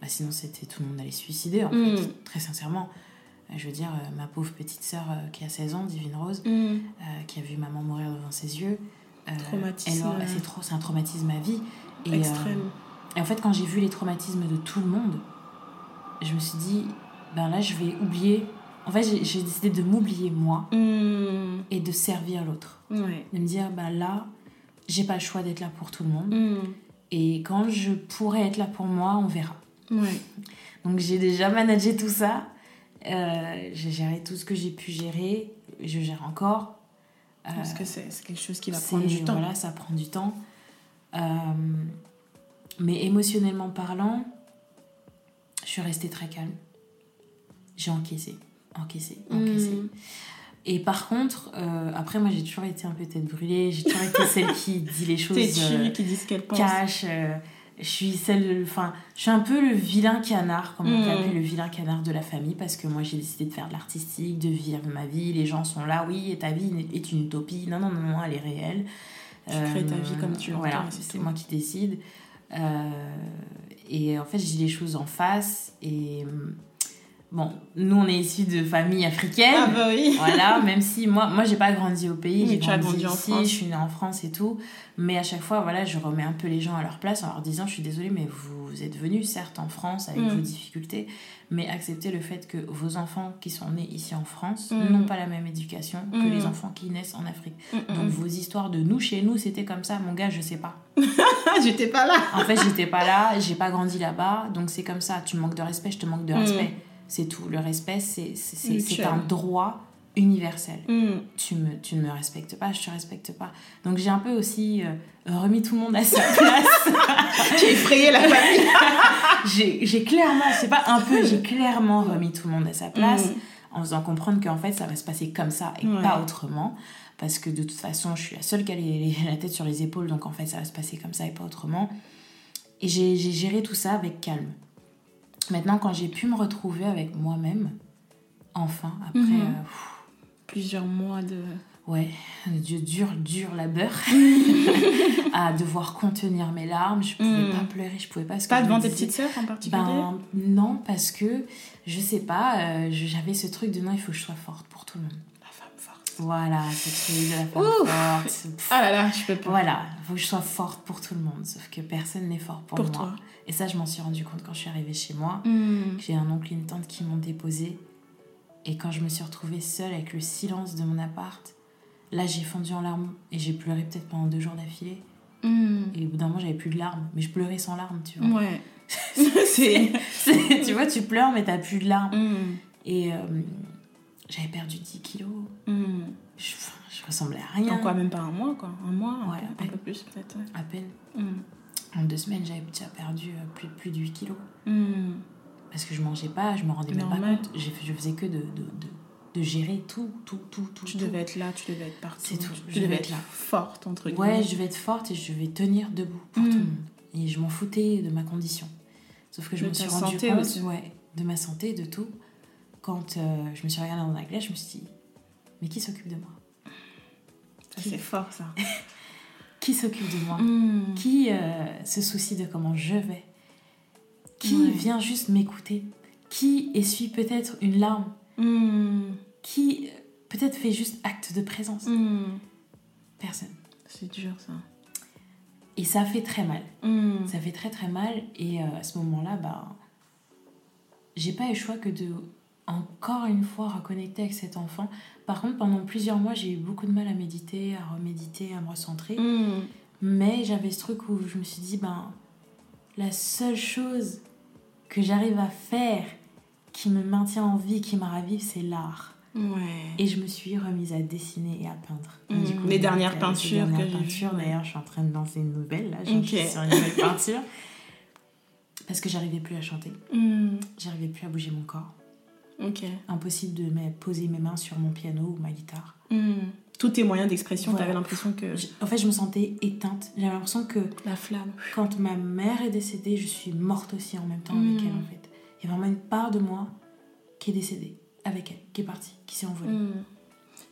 bah, sinon c'était tout le monde allait se suicider en fait, mm. très sincèrement. Euh, je veux dire, euh, ma pauvre petite sœur euh, qui a 16 ans, Divine Rose,
mm.
qui a vu maman mourir devant ses yeux.
traumatisme.
C'est un traumatisme à vie.
Et, Extrême.
et en fait, quand j'ai vu les traumatismes de tout le monde, je me suis dit, ben là, je vais oublier En fait, j'ai décidé de m'oublier moi
Mm.
et de servir l'autre.
Ouais.
De me dire, bah là, j'ai pas le choix d'être là pour tout le monde. Et quand je pourrais être là pour moi, on verra.
Ouais.
Donc j'ai déjà managé tout ça. Euh, j'ai géré tout ce que j'ai pu gérer. Je gère encore. Euh,
Parce que c'est quelque chose qui va prendre du temps.
Voilà, ça prend du temps. Euh, mais émotionnellement parlant, je suis restée très calme. J'ai encaissé, encaissé, encaissé.
Mm.
Et par contre, euh, après, moi, j'ai toujours été un peu tête brûlée. J'ai toujours été celle qui dit les choses
Têtu,
euh,
qui dit ce qu'elle pense.
cash. euh, je suis celle, enfin, je suis un peu le vilain canard, comme on
Mm.
peut appeler le vilain canard de la famille, parce que moi, j'ai décidé de faire de l'artistique, de vivre ma vie. Les gens sont là, oui, et ta vie est une utopie. Non, non, non, non, elle est réelle.
Tu crées ta vie comme tu l'entends,
Voilà,
c'est
moi qui décide. Euh, et en fait, je dis les choses en face. Et bon, nous, on est issus de familles africaines.
Ah bah oui.
Voilà, même si moi, moi j'ai pas grandi au pays, j'ai grandi,
grandi
ici,
France.
je suis née en France et tout. Mais à chaque fois, voilà, je remets un peu les gens à leur place en leur disant Je suis désolée, mais vous êtes venus, certes, en France avec
Mm.
vos difficultés, mais acceptez le fait que vos enfants qui sont nés ici en France
Mm.
n'ont pas la même éducation que
Mm.
les enfants qui naissent en Afrique. Donc vos histoires de nous, chez nous, c'était comme ça, mon gars, je sais pas.
J'étais pas là.
En fait, j'étais pas là, j'ai pas grandi là-bas, donc c'est comme ça. Tu manques de respect, je te manque de respect. C'est tout. Le respect, c'est un droit universel
Mm.
tu, me, tu ne me respectes pas, je te respecte pas. Donc j'ai un peu aussi euh, remis tout le monde à sa place.
As effrayé la famille.
j'ai j'ai clairement, c'est pas un peu, j'ai clairement remis tout le monde à sa place
Mm.
en faisant comprendre qu'en fait ça va se passer comme ça et
Ouais.
pas autrement. Parce que de toute façon, je suis la seule qui a les- la tête sur les épaules, donc en fait ça va se passer comme ça et pas autrement. Et j'ai j'ai géré tout ça avec calme. Maintenant, quand j'ai pu me retrouver avec moi-même, enfin, après.
Mhm.
euh,
Plusieurs mois de.
Ouais, du dur, dur labeur à devoir contenir mes larmes. Je pouvais
Mm.
pas pleurer, je pouvais pas.
Pas devant tes petites sœurs en particulier
Ben non, parce que je sais pas, euh, j'avais ce truc de non, il faut que je sois forte pour tout le monde.
La femme forte.
Voilà, ce truc de la femme forte. Pff,
Ah là là, je peux pas.
Voilà, il faut que je sois forte pour tout le monde, sauf que personne n'est fort pour,
Pour
moi.
toi.
Et ça, je m'en suis rendu compte quand je suis arrivée chez moi.
Mm.
J'ai un oncle et une tante qui m'ont déposée. Et quand je me suis retrouvée seule avec le silence de mon appart, là j'ai fondu en larmes et j'ai pleuré peut-être pendant deux jours d'affilée.
Mm.
Et au bout d'un moment j'avais plus de larmes, mais je pleurais sans larmes, tu vois.
Ouais. C'est.
C'est- tu vois, tu pleures mais t'as plus de larmes.
Mm.
Et euh, j'avais perdu 10 kilos. Je, ressemblais à rien.
En quoi, même pas un mois, quoi. Un mois, un peu- un plus peut-être. ouais.
À peine. En deux semaines, j'avais déjà perdu euh, plus, plus de 8 kilos.
Mm.
Parce que je mangeais pas, je me rendais même pas compte. Je faisais que de, de, de, de gérer tout, tout, tout, tout.
Tu
tout.
devais être là, tu devais être partout.
C'est tout,
Tu
je
devais être
être là.
forte, entre
Ouais,
guillemets.
je vais être forte et je vais tenir debout pour
Mm.
tout le monde. Et je m'en foutais de ma condition. Sauf que je
De
me suis rendu
santé
compte
aussi.
ouais, de ma santé, de tout. Quand euh, je me suis regardée dans la glace, je me suis dit, mais qui s'occupe de moi?
C'est fort, ça.
Qui s'occupe de moi
Mm.
Qui euh, se soucie de comment je vais Qui
Ouais.
vient juste m'écouter Qui essuie peut-être une larme
Mm.
Qui euh, peut-être fait juste acte de présence
Mm.
Personne.
C'est dur, ça.
Et ça fait très mal. Ça fait très très mal et euh, à ce moment-là, bah, j'ai pas eu le choix que de encore une fois reconnecter avec cet enfant. Par contre, pendant plusieurs mois, j'ai eu beaucoup de mal à méditer, à reméditer, à me recentrer.
Mm.
Mais j'avais ce truc où je me suis dit, ben, la seule chose que j'arrive à faire qui me maintient en vie, qui me ravive, c'est l'art.
Ouais.
Et je me suis remise à dessiner et à peindre.
Mm.
Du coup,
Les dernières peintures
dernières
que j'ai
peintures. D'ailleurs, je suis en train de lancer une nouvelle, là. Suis sur une nouvelle peinture. Parce que j'arrivais plus à chanter.
Mm.
J'arrivais plus à bouger mon corps. Impossible de poser mes mains sur mon piano ou ma guitare.
Mm. Tous tes moyens d'expression,
Voilà.
t'avais l'impression que.
En fait, je me sentais éteinte. J'avais l'impression que
La flamme.
quand ma mère est décédée, je suis morte aussi en même temps avec elle, en fait. Il y a vraiment une part de moi qui est décédée avec elle, qui est partie, qui s'est envolée.
Mm.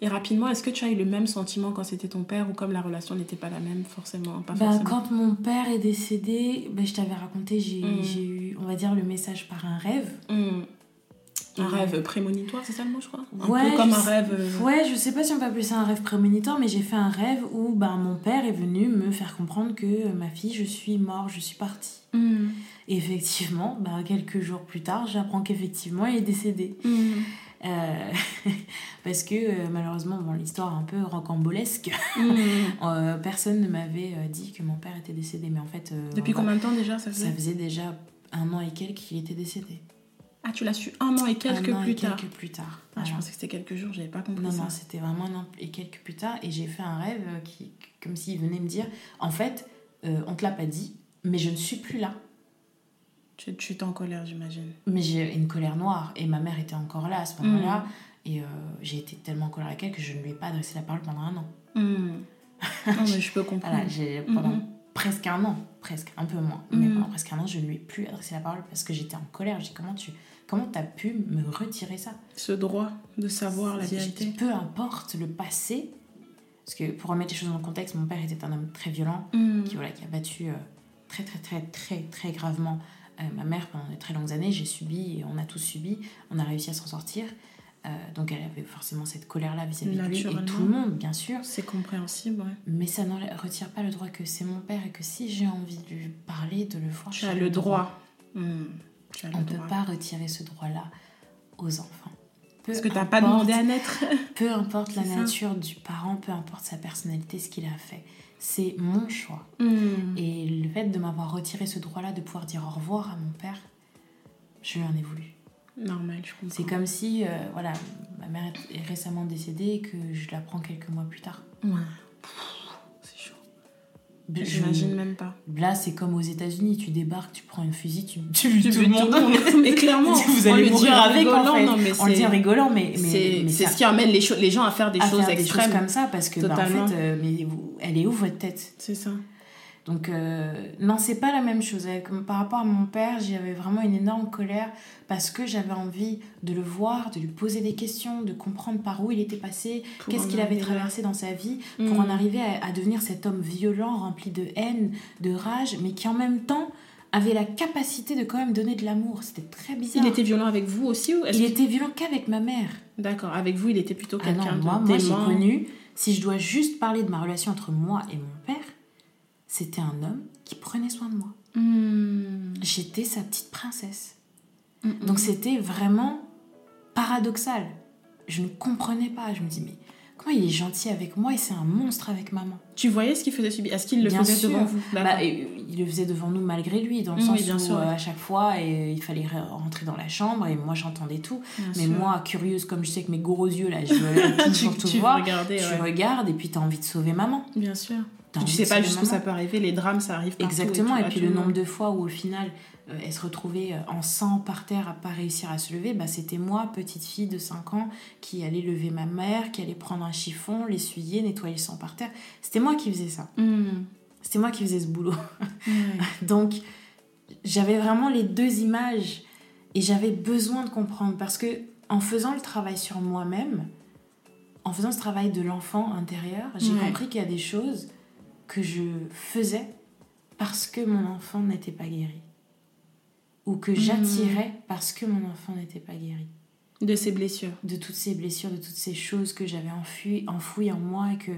Et rapidement, est-ce que tu as eu le même sentiment quand c'était ton père ou comme la relation n'était pas la même forcément pas
Ben,
forcément?
quand mon père est décédé, ben, je t'avais raconté, j'ai eu, on va dire, le message par un rêve.
Un rêve prémonitoire, c'est ça le mot, je crois? Un
ouais,
peu comme un
je-
rêve. euh,
Ouais, je sais pas si on peut appeler ça un rêve prémonitoire, mais j'ai fait un rêve où ben, mon père est venu me faire comprendre que euh, ma fille, je suis mort, je suis partie. Et effectivement, ben, quelques jours plus tard, j'apprends qu'effectivement, il est décédé.
hmm,
Euh, parce que euh, malheureusement, bon, l'histoire est un peu rocambolesque. Euh, personne ne m'avait dit que mon père était décédé, mais en fait.
Depuis combien de temps déjà ça
Ça
faisait
faisait déjà un an et quelques qu'il était décédé.
Ah, tu l'as su un an et quelques
un an
plus
et
tard.
quelques plus tard.
Ah, je pensais que c'était quelques jours, j'avais pas compris
Non,
ça.
non, c'était vraiment un an et quelques plus tard. Et j'ai fait un rêve euh, qui, comme s'il venait me dire En fait, euh, on te l'a pas dit, mais je ne suis plus là.
Tu, tu étais en colère, j'imagine.
Mais j'ai une colère noire. Et ma mère était encore là à ce moment-là. Et euh, j'ai été tellement en colère avec elle que je ne lui ai pas adressé la parole pendant un an.
Hmm. non, mais je peux comprendre.
Voilà, pendant
Mhm.
presque un an, presque un peu moins, mais
Mhm.
pendant presque un an, je ne lui ai plus adressé la parole parce que j'étais en colère. Dis comment tu comment as pu me retirer ça?
Ce droit de savoir la vérité.
Peu importe le passé, parce que pour remettre les choses dans le contexte, mon père était un homme très violent
Hmm.
qui voilà qui a battu euh, très très très très très gravement euh, ma mère pendant de très longues années. J'ai subi, et on a tous subi, on a réussi à s'en sortir. Euh, donc elle avait forcément cette colère-là vis-à-vis de lui et tout le monde, bien sûr.
C'est compréhensible, ouais.
Mais ça ne retire pas le droit que c'est mon père et que si j'ai envie de lui parler, de le voir,
Tu
j'ai
as le droit. Hmm. Tu as
On ne peut
droit.
pas retirer ce droit-là aux enfants. Peu
Parce que t'as pas
importe-
demandé à naître.
Peu importe la nature du parent, peu importe sa personnalité, ce qu'il a fait. C'est mon choix.
Hmm.
Et le fait de m'avoir retiré ce droit-là, de pouvoir dire au revoir à mon père, je lui en ai voulu.
Normal, je comprends.
C'est comme si, euh, voilà, ma mère est récemment décédée et que je l'apprends quelques mois plus tard.
Ouais. C'est chaud.
Je-
J'imagine même pas.
Là, c'est comme aux États-Unis, tu débarques, tu prends un fusil, tu, tu,
Tu
tout le monde.
mais clairement,
vous allez mourir avec en fait.
non, mais
on le dit en rigolant, mais, mais,
C'est ce qui amène les, les gens à faire des
à
choses
faire des
extrêmes.
choses comme ça parce que bah, en fait, euh, mais elle est où votre tête?
C'est ça.
Donc euh, non, c'est pas la même chose. Avec- par rapport à mon père, j'avais vraiment une énorme colère parce que j'avais envie de le voir, de lui poser des questions, de comprendre par où il était passé, qu'est-ce qu'il avait traversé dans sa vie, pour
Mm.
en arriver à, à devenir cet homme violent, rempli de haine, de rage, mais qui en même temps avait la capacité de quand même donner de l'amour. C'était très bizarre.
Il était violent avec vous aussi ou
Il
que-
était violent qu'avec ma mère.
D'accord, avec vous, il était plutôt
Ah
quelqu'un
moi,
de
moi j'ai
dément.
connu, si je dois juste parler de ma relation entre moi et mon père, c'était un homme qui prenait soin de moi.
Hmm.
J'étais sa petite princesse.
Mm, mm.
Donc c'était vraiment paradoxal. Je ne comprenais pas. Je me dis, mais comment il est gentil avec moi et c'est un monstre avec maman?
Tu voyais ce qu'il faisait subir Est-ce qu'il le
Bien
faisait
sûr.
devant vous?
Bah, et, euh, Il le faisait devant nous malgré lui, dans le sens
bien
où
sûr,
euh,
ouais.
à chaque fois et, il fallait re- rentrer dans la chambre et moi j'entendais tout.
Bien
mais
sûr.
moi, curieuse comme je sais que mes gros yeux là, je
tu,
tout
tu
voir. Tu
ouais.
regardes et puis tu as envie de sauver maman.
Bien sûr. Tu sais pas jusqu'où ça peut arriver, les drames, ça arrive partout.
Exactement, et, puis le nombre de fois où au final euh, elle se retrouvait euh, en sang par terre à pas réussir à se lever, bah, c'était moi, petite fille de 5 ans, qui allait lever ma mère, qui allait prendre un chiffon, l'essuyer, nettoyer le sang par terre. C'était moi qui faisais ça.
Hmm.
C'était moi qui faisais ce boulot.
Ouais.
Donc j'avais vraiment les deux images et j'avais besoin de comprendre parce que en faisant le travail sur moi-même, en faisant ce travail de l'enfant intérieur, j'ai
Ouais.
compris qu'il y a des choses que je faisais parce que mon enfant n'était pas guéri ou que j'attirais parce que mon enfant n'était pas guéri
De ses blessures.
de toutes ces blessures, de toutes ces choses que j'avais enfouies, enfouies en moi et que,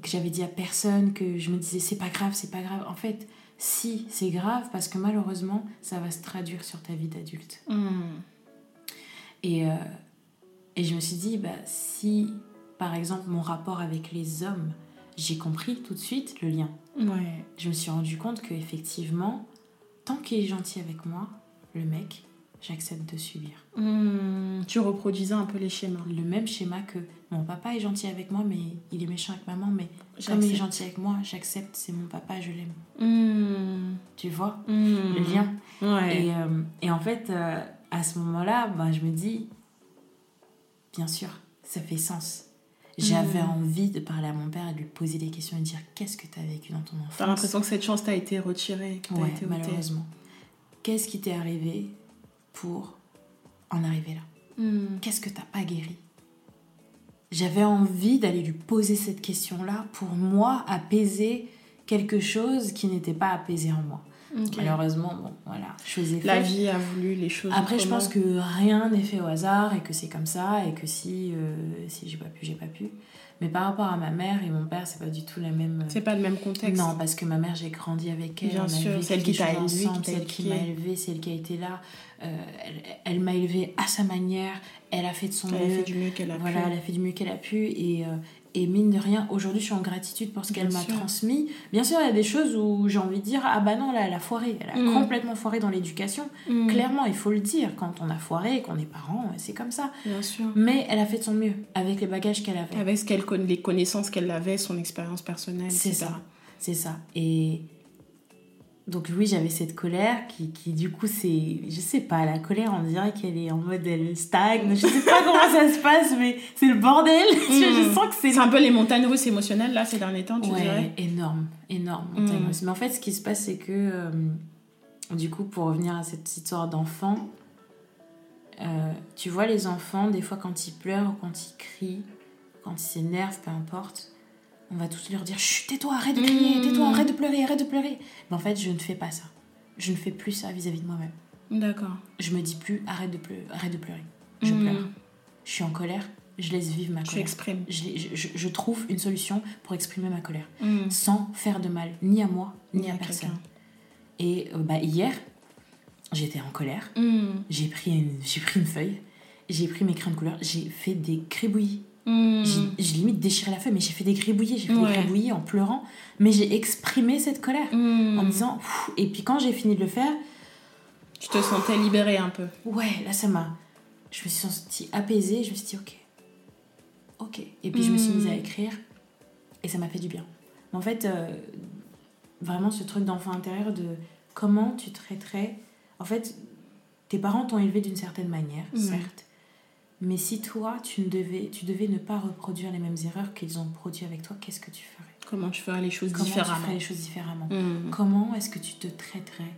que j'avais dit à personne, que je me disais c'est pas grave, c'est pas grave. En fait, si, c'est grave parce que malheureusement, ça va se traduire sur ta vie d'adulte.
Hmm.
Et, euh, et je me suis dit, bah, si par exemple mon rapport avec les hommes, j'ai compris tout de suite le lien.
Ouais.
Je me suis rendu compte que effectivement, tant qu'il est gentil avec moi, le mec, j'accepte de subir.
Hmm. Tu reproduisais un peu les schémas.
le même schéma que mon papa est gentil avec moi, mais il est méchant avec maman, mais comme il est gentil avec moi, j'accepte, c'est mon papa, je l'aime.
Hmm.
Tu vois?
Hmm.
le lien
Ouais.
et, euh, et en fait, euh, à ce moment-là, ben, je me dis, bien sûr, ça fait sens. J'avais
Mm.
envie de parler à mon père et de lui poser des questions et de dire qu'est-ce que tu as vécu dans ton enfance?
T'as l'impression que cette chance t'a été retirée, que t'as
Ouais,
été ôtée.
malheureusement. Qu'est-ce qui t'est arrivé pour en arriver là?
Hmm.
Qu'est-ce que t'as pas guéri? J'avais envie d'aller lui poser cette question-là pour moi apaiser quelque chose qui n'était pas apaisé en moi. Malheureusement, bon, voilà, chose est
La vie a voulu les choses.
Après, je pense que rien n'est fait au hasard et que c'est comme ça et que si, euh, si j'ai pas pu, j'ai pas pu. Mais par rapport à ma mère et mon père, c'est pas du tout la même.
C'est pas le même contexte.
Non, parce que ma mère, j'ai grandi avec elle.
Bien sûr, celle qui t'a
élevée, celle qui m'a élevée, celle qui a été là. Euh, elle, elle m'a élevée à sa manière. Elle a fait de son
elle
mieux.
Elle a fait du mieux qu'elle a
voilà,
pu.
elle a fait du mieux qu'elle a pu et, euh, et mine de rien, aujourd'hui, je suis en gratitude pour ce qu'elle m'a transmis. Bien sûr, il y a des choses où j'ai envie de dire Ah bah non, là, elle a foiré. Elle a
Mm.
complètement foiré dans l'éducation.
Mm.
Clairement, il faut le dire. Quand on a foiré, qu'on est parent, c'est comme ça.
Bien sûr.
Mais elle a fait de son mieux avec les bagages qu'elle avait.
Avec ce les connaissances qu'elle avait, son expérience personnelle,
C'est ça. C'est ça. Et donc oui, j'avais cette colère qui, qui du coup, c'est... Je sais pas, la colère, on dirait qu'elle est en mode, elle stagne. Je sais pas comment ça se passe, mais c'est le bordel. je
Mm.
sens que c'est...
C'est un peu les montagnes russes émotionnelles, là, ces derniers temps, tu
ouais,
dirais
énorme, énorme.
Mm.
montagne. Mais en fait, ce qui se passe, c'est que, euh, du coup, pour revenir à cette histoire d'enfant, euh, tu vois les enfants, des fois, quand ils pleurent quand ils crient, quand ils s'énervent, peu importe, on va tous leur dire Chut, tais-toi, arrête de crier,
Mm.
tais-toi, arrête de pleurer, arrête de pleurer. Mais en fait, je ne fais pas ça. Je ne fais plus ça vis-à-vis de moi-même.
D'accord.
Je me dis plus arrête de pleurer, arrête de pleurer. Je
Mm.
pleure. Je suis en colère, je laisse vivre ma colère. Je, je- je trouve une solution pour exprimer ma colère
Mm.
sans faire de mal ni à moi ni,
Ni
à,
à
personne. Et euh, bah, hier, j'étais en colère. J'ai pris, une, pris une feuille, j'ai pris mes crayons de couleur, j'ai fait des gribouillis.
Mm.
J'ai limite déchiré la feuille, mais j'ai fait des gribouillis, j'ai fait
Ouais.
des gribouillis en pleurant. Mais j'ai exprimé cette colère en me disant. Et puis quand j'ai fini de le faire,
Tu te sentais libérée un peu.
ouais, là ça m'a. Je me suis sentie apaisée, je me suis dit ok. Ok. Et puis je me suis mise à
Mm.
écrire et ça m'a fait du bien. Mais en fait, euh, vraiment ce truc d'enfant intérieur de comment tu traiterais. En fait, tes parents t'ont élevé d'une certaine manière, certes. Mais si toi, tu, ne devais, tu devais ne pas reproduire les mêmes erreurs qu'ils ont produites avec toi, qu'est-ce que tu ferais?
Comment tu ferais les choses
Comment tu
différemment
ferais les choses différemment?
Mm.
Comment est-ce que tu te traiterais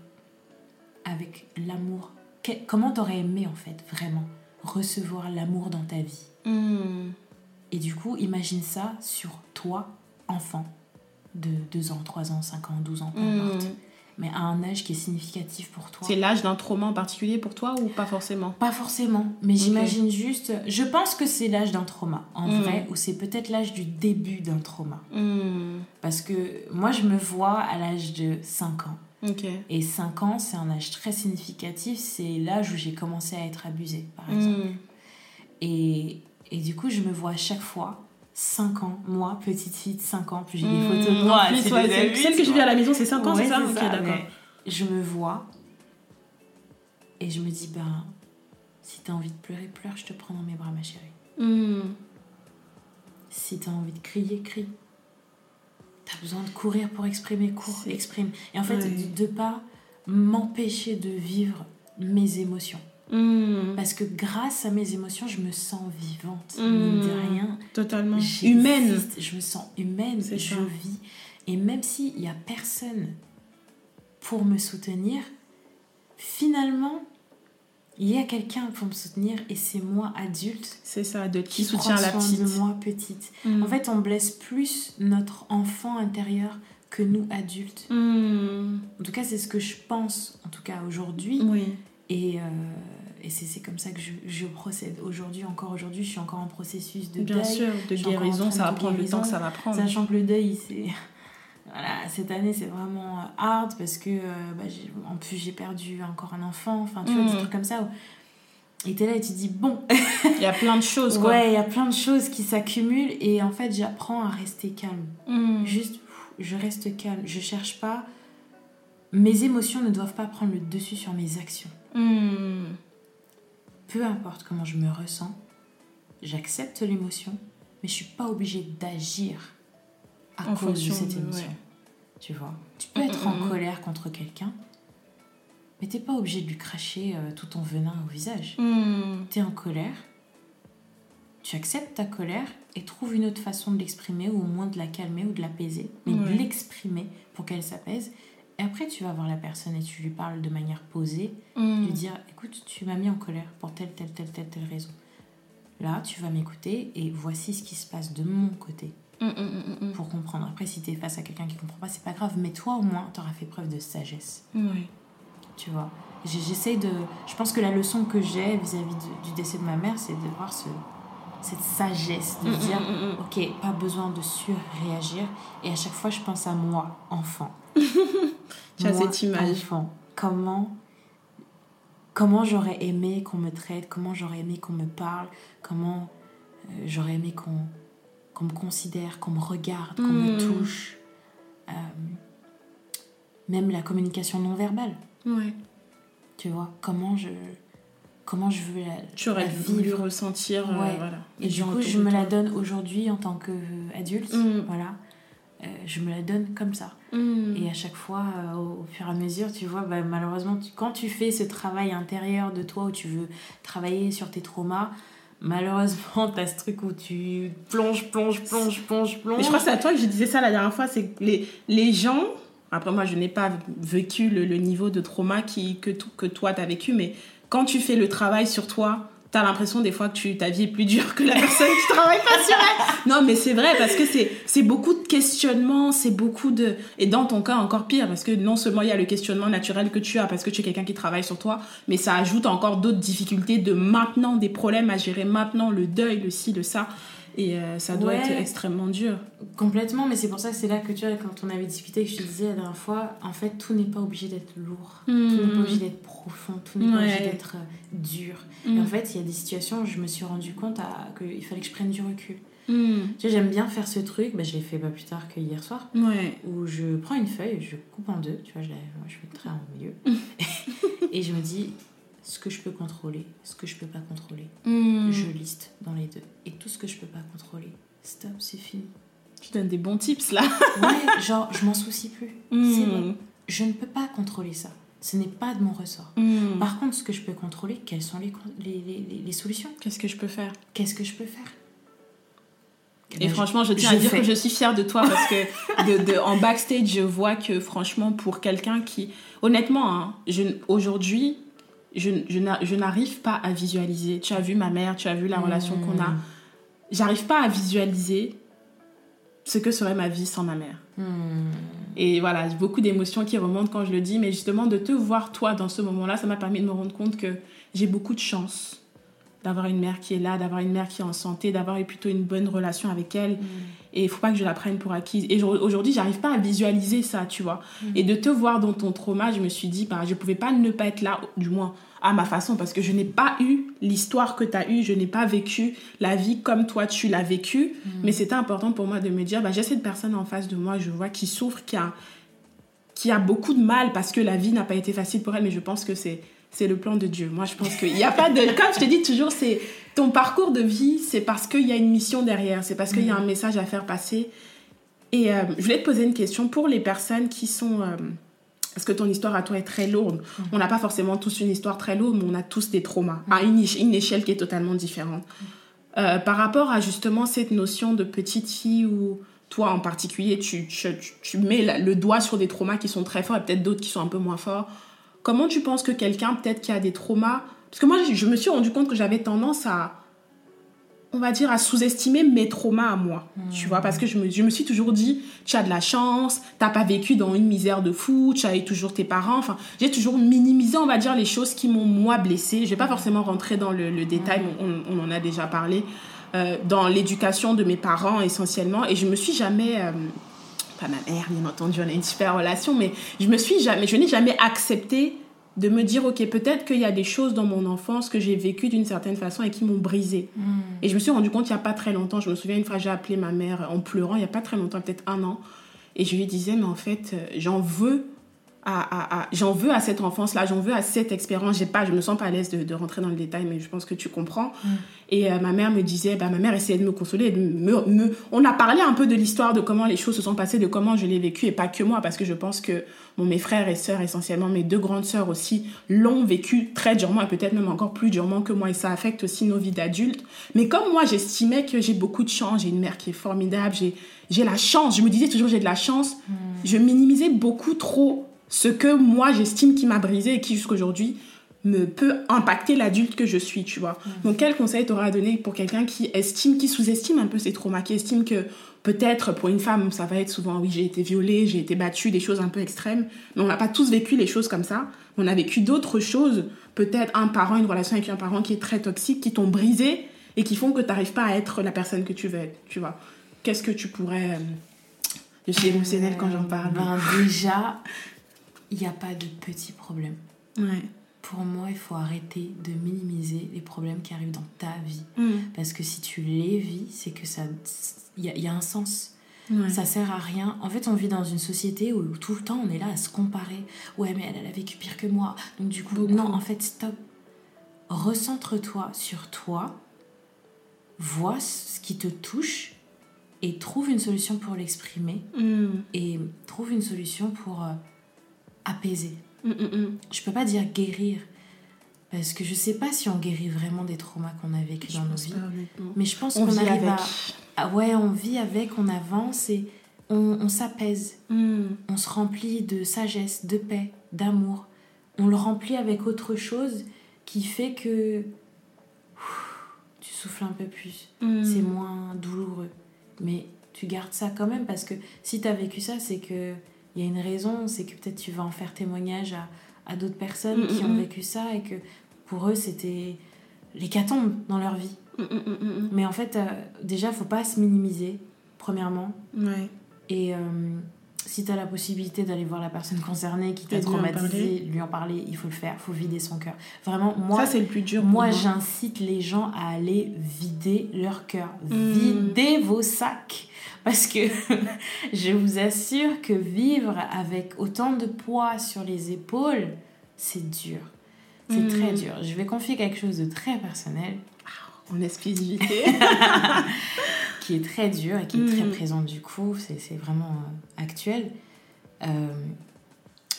avec l'amour? Que- Comment t'aurais aimé en fait vraiment recevoir l'amour dans ta vie?
Mm.
Et du coup, imagine ça sur toi, enfant, de 2 ans, 3 ans, 5 ans, 12 ans, peu importe.
Mm.
Mais à un âge qui est significatif pour toi.
C'est l'âge d'un trauma en particulier pour toi ou pas forcément?
Pas forcément, mais j'imagine juste. Je pense que c'est l'âge d'un trauma, en
Mm.
vrai, ou c'est peut-être l'âge du début d'un trauma.
Mm.
Parce que moi, je me vois à l'âge de 5 ans. Et 5 ans, c'est un âge très significatif. C'est l'âge où j'ai commencé à être abusée, par exemple.
Mm.
Et, et du coup, je me vois à chaque fois, 5 ans, moi, petite fille de 5 ans, puis j'ai des
Mm.
photos de moi.
plus, ouais, celle, que je vis à la maison, c'est 5 ans,
Ouais,
c'est ça Ok,
ça,
d'accord.
Je me vois et je me dis, ben, si t'as envie de pleurer, pleure, je te prends dans mes bras, ma chérie.
Mm.
Si t'as envie de crier, crie. T'as besoin de courir pour exprimer, cours, exprime. Et en fait,
Ouais.
de, de pas m'empêcher de vivre mes émotions.
Mm.
Parce que grâce à mes émotions, je me sens vivante.
Mm.
Mine de rien.
Totalement. Humaine.
Je me sens humaine, je
ça.
vis. Et même s'il n'y a personne pour me soutenir, finalement, il y a quelqu'un pour me soutenir et c'est moi, adulte,
C'est ça, de qui
qui
soutient
prend
la
soin
petite.
de moi, petite.
Mm.
En fait, on blesse plus notre enfant intérieur que nous, adultes. En tout cas, c'est ce que je pense, en tout cas aujourd'hui.
Oui.
Et, euh, et c'est c'est comme ça que je, je procède. Aujourd'hui, encore aujourd'hui, je suis encore en processus de
Bien
deuil.
sûr, de guérison, ça va prendre le temps que ça va prendre.
Sachant que le deuil, c'est. Voilà, cette année, c'est vraiment hard parce que, euh, bah, j'ai- en plus, j'ai perdu encore un enfant. Enfin, tu vois, des trucs comme ça. où- Et t'es là et tu te dis, bon,
Il y a plein de choses, quoi.
ouais, il y a plein de choses qui s'accumulent et en fait, j'apprends à rester calme.
Mm.
Juste, je reste calme. Je cherche pas. Mes émotions ne doivent pas prendre le dessus sur mes actions.
Mm.
Peu importe comment je me ressens, j'accepte l'émotion, mais je suis pas obligée d'agir à
En
cause de cette émotion.
ouais.
Tu vois? Tu peux
Mm,
être
mm,
en
mm.
colère contre quelqu'un, mais t'es pas obligé de lui cracher euh, tout ton venin au visage.
Mm.
T'es en colère, tu acceptes ta colère et trouves une autre façon de l'exprimer ou au moins de la calmer ou de l'apaiser, mais de l'exprimer pour qu'elle s'apaise. Et après, tu vas voir la personne et tu lui parles de manière posée,
Mm.
lui dire écoute, tu m'as mis en colère pour telle, telle, telle, telle, telle raison. Là, tu vas m'écouter et voici ce qui se passe de mon côté. mm, mm, pour comprendre. Après, si tu es face à quelqu'un qui comprend pas, c'est pas grave. Mais toi, au moins, tu auras fait preuve de sagesse.
Oui.
Tu vois J'essaie de. Je pense que la leçon que j'ai vis-à-vis du décès de ma mère, c'est de voir ce, cette sagesse de dire ok pas besoin de surréagir et à chaque fois je pense à moi enfant
tu as cette image.
enfant comment comment j'aurais aimé qu'on me traite comment j'aurais aimé qu'on me parle comment euh, j'aurais aimé qu'on me considère qu'on me regarde qu'on me mm. touche euh, même la communication non verbale.
Ouais.
Tu vois comment je comment je veux la,
tu aurais voulu ressentir euh, voilà.
Et du coup je me la donne aujourd'hui en tant qu'adulte mm. voilà. Je me la donne comme ça mm. et à chaque fois euh, au, fur et à mesure tu vois bah, malheureusement quand tu fais ce travail intérieur de toi où tu veux travailler sur tes traumas malheureusement, tu as ce truc où tu plonges, plonges, plonges, plonges, plonges.
Je crois que c'est à toi que je disais ça la dernière fois, c'est que les, les gens, après moi je n'ai pas vécu le, le, niveau de trauma qui, que, que toi tu as vécu, mais quand tu fais le travail sur toi, tu as l'impression des fois que tu, ta vie est plus dure que la personne qui travaille pas sur elle. Non, mais c'est vrai parce que c'est beaucoup de questionnements, c'est beaucoup de... Et dans ton cas, encore pire, parce que non seulement il y a le questionnement naturel que tu as parce que tu es quelqu'un qui travaille sur toi, mais ça ajoute encore d'autres difficultés de maintenant, des problèmes à gérer maintenant, le deuil, le ci, le ça. Et euh, ça doit être extrêmement dur.
Complètement, mais c'est pour ça que c'est là que tu vois, quand on avait discuté, que je te disais la dernière fois, en fait, tout n'est pas obligé d'être lourd, tout n'est pas hmm. obligé d'être profond, tout n'est pas obligé d'être euh, dur. Et en hmm. fait, il y a des situations où je me suis rendu compte qu'il fallait que je prenne du recul. Hmm. Tu vois, j'aime bien faire ce truc, bah, je l'ai fait pas plus tard que hier soir, où je prends une feuille, je coupe en deux, tu vois, je, je fais le trait en milieu, et je me dis, ce que je peux contrôler, ce que je peux pas contrôler. Hmm. Je liste dans les deux. Et tout ce que je peux pas contrôler, stop, c'est fini.
Tu donnes des bons tips là.
ouais, genre, je m'en soucie plus. Hmm. C'est bon. Je ne peux pas contrôler ça. Ce n'est pas de mon ressort. Hmm. Par contre, ce que je peux contrôler, quelles sont les, les, les, les solutions?
Qu'est-ce que je peux faire?
Qu'est-ce que je peux faire?
Et franchement, je tiens à dire que je suis fière de toi parce que de, de, en backstage, je vois que franchement, pour quelqu'un qui, honnêtement, hein, aujourd'hui, je, je n'arrive pas à visualiser. Tu as vu ma mère, tu as vu la relation qu'on a. J'arrive pas à visualiser ce que serait ma vie sans ma mère. Hmm. Et voilà, beaucoup d'émotions qui remontent quand je le dis, mais justement de te voir toi dans ce moment-là, ça m'a permis de me rendre compte que j'ai beaucoup de chance d'avoir une mère qui est là, d'avoir une mère qui est en santé, d'avoir plutôt une bonne relation avec elle. Hmm. Et il faut pas que je la prenne pour acquise. Et aujourd'hui, j'arrive pas à visualiser ça, tu vois. Hmm. Et de te voir dans ton trauma, je me suis dit, bah, je pouvais pas ne pas être là, du moins à ma façon, parce que je n'ai pas eu l'histoire que tu as eue, je n'ai pas vécu la vie comme toi tu l'as vécu. Hmm. Mais c'était important pour moi de me dire, bah, j'ai cette personne en face de moi, je vois, qui souffre, qui a, qui a beaucoup de mal parce que la vie n'a pas été facile pour elle, mais je pense que c'est c'est le plan de Dieu. Moi, je pense qu'il n'y a pas de... Comme je te dis toujours, c'est ton parcours de vie, c'est parce qu'il y a une mission derrière, c'est parce qu'il y a un message à faire passer. Et euh, je voulais te poser une question pour les personnes qui sont... Euh, parce que ton histoire à toi est très lourde. Mm. On n'a pas forcément tous une histoire très lourde, mais on a tous des traumas, à une, échelle qui est totalement différente. Euh, par rapport à justement cette notion de petite fille où toi en particulier, tu, tu mets le doigt sur des traumas qui sont très forts et peut-être d'autres qui sont un peu moins forts Comment tu penses que quelqu'un, peut-être qui a des traumas... Parce que moi, je me suis rendu compte que j'avais tendance à, on va dire, à sous-estimer mes traumas à moi. Tu vois, parce que je me, je me suis toujours dit, tu as de la chance, t'as pas vécu dans une misère de fou, tu as eu toujours tes parents. Enfin, j'ai toujours minimisé, on va dire, les choses qui m'ont, moi, blessée. Je vais pas forcément rentrer dans le, détail, on, on, en a déjà parlé, euh, dans l'éducation de mes parents essentiellement. Et je me suis jamais... Euh, pas ma mère, bien entendu, on a une super relation, mais je me suis jamais, je n'ai jamais accepté de me dire, ok, peut-être qu'il y a des choses dans mon enfance que j'ai vécues d'une certaine façon et qui m'ont brisé. Hmm. Et je me suis rendu compte il n'y a pas très longtemps, je me souviens une fois, j'ai appelé ma mère en pleurant, il n'y a pas très longtemps, peut-être un an, et je lui disais, mais en fait, euh, j'en veux à, j'en veux à cette enfance-là, j'en veux à cette expérience. J'ai pas, je me sens pas à l'aise de, rentrer dans le détail, mais je pense que tu comprends. Mm. Et euh, ma mère me disait, bah, ma mère essayait de me consoler. De me, on a parlé un peu de l'histoire, de comment les choses se sont passées, de comment je l'ai vécu, et pas que moi, parce que je pense que bon, mes frères et sœurs, essentiellement mes deux grandes sœurs aussi, l'ont vécu très durement, et peut-être même encore plus durement que moi, et ça affecte aussi nos vies d'adultes. Mais comme moi, j'estimais que j'ai beaucoup de chance, j'ai une mère qui est formidable, j'ai, j'ai la chance, je me disais toujours j'ai de la chance, mm. je minimisais beaucoup trop ce que moi j'estime qui m'a brisé et qui jusqu'aujourd'hui me peut impacter l'adulte que je suis, tu vois. Donc quel conseil t'aurais à donner pour quelqu'un qui estime, qui sous-estime un peu ses traumas, qui estime que peut-être pour une femme, ça va être souvent oui, j'ai été violée, j'ai été battue, des choses un peu extrêmes. Mais on n'a pas tous vécu les choses comme ça. On a vécu d'autres choses, peut-être un parent, une relation avec un parent qui est très toxique, qui t'ont brisé et qui font que tu n'arrives pas à être la personne que tu veux être, tu vois. Qu'est-ce que tu pourrais... Euh, je suis émotionnelle quand j'en parle?
Ben déjà, il n'y a pas de petits problèmes.
Ouais
pour moi, il faut arrêter de minimiser les problèmes qui arrivent dans ta vie. Parce que si tu les vis, c'est que ça. Il y, a un sens. Ça sert à rien. En fait, on vit dans une société où tout le temps on est là à se comparer. Ouais, mais elle, elle a vécu pire que moi. Donc, du coup, non, en fait, stop. Recentre-toi sur toi. Vois ce qui te touche et trouve une solution pour l'exprimer.
Mm.
Et trouve une solution pour euh, apaiser.
Mm, mm, mm.
Je peux pas dire guérir. Parce que je sais pas si on guérit vraiment des traumas qu'on a vécu dans nos vies. mais je pense qu'on arrive à, Ouais, on vit avec, on avance et on, s'apaise. On se remplit de sagesse, de paix, d'amour. On le remplit avec autre chose qui fait que tu souffles un peu plus. C'est moins douloureux. Mais tu gardes ça quand même parce que si tu as vécu ça, c'est que il y a une raison, c'est que peut-être tu vas en faire témoignage à, à d'autres personnes qui ont vécu ça et que pour eux c'était l'hécatombe dans leur vie. Mais en fait, euh, déjà, faut pas se minimiser, premièrement.
Ouais.
Et euh, si tu as la possibilité d'aller voir la personne concernée qui t'a traumatisé, lui en parler, il faut le faire, il faut vider son cœur. Vraiment, moi,
ça c'est le plus dur.
Moi, j'incite les gens à aller vider leur cœur. Mm. Videz vos sacs. Parce que je vous assure que vivre avec autant de poids sur les épaules, c'est dur. C'est très hmm. dur. Je vais confier quelque chose de très personnel.
En exclusivité.
qui est très dur et qui est très hmm. présent du coup. C'est vraiment euh, actuel. Euh,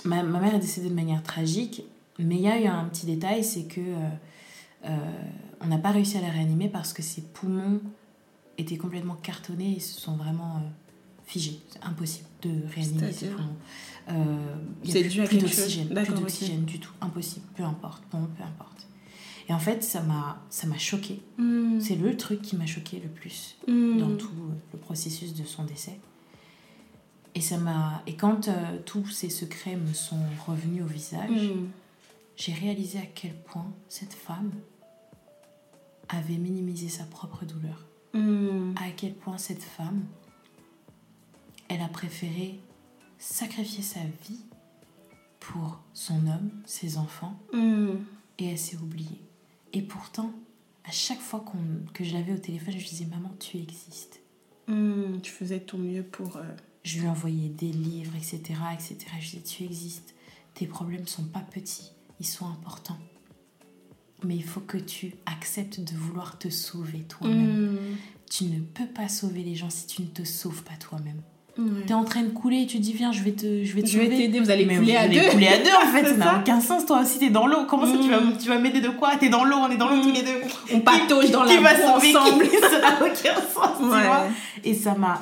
ma, ma, mère est décédée de manière tragique. Mais il y a eu un petit détail, c'est que euh, on n'a pas réussi à la réanimer parce que ses poumons étaient complètement cartonnés et se sont vraiment euh, figés. C'est impossible de réanimer ces poumons. Euh, il n'y a plus, d'oxygène, plus d'oxygène du tout. Impossible, peu importe. Bon, peu importe. Et en fait, ça m'a, ça m'a choqué.
Hmm.
C'est le truc qui m'a choqué le plus
hmm.
dans tout le processus de son décès. Et ça m'a, et quand euh, tous ces secrets me sont revenus au visage, hmm. j'ai réalisé à quel point cette femme avait minimisé sa propre douleur.
Hmm.
à quel point cette femme, elle a préféré sacrifier sa vie pour son homme, ses enfants,
hmm.
et elle s'est oubliée. Et pourtant, à chaque fois que je l'avais au téléphone, je disais Maman, tu existes.
Hmm. tu faisais ton mieux pour. Euh,
je lui envoyais des livres, etc., etc. Je disais Tu existes. Tes problèmes sont pas petits, ils sont importants mais il faut que tu acceptes de vouloir te sauver toi-même. Tu ne peux pas sauver les gens si tu ne te sauves pas toi-même. Tu es en train de couler et tu dis viens je vais te je vais te
je vais t'aider vous allez couler à deux.
couler à deux en fait ça n'a aucun sens toi. Aussi t'es dans l'eau comment ça tu vas mm. tu vas m'aider de quoi? T'es dans l'eau on est dans l'eau tous les deux.
On patauge dans la boue ensemble.
Ça n'a aucun sens tu vois. Et ça m'a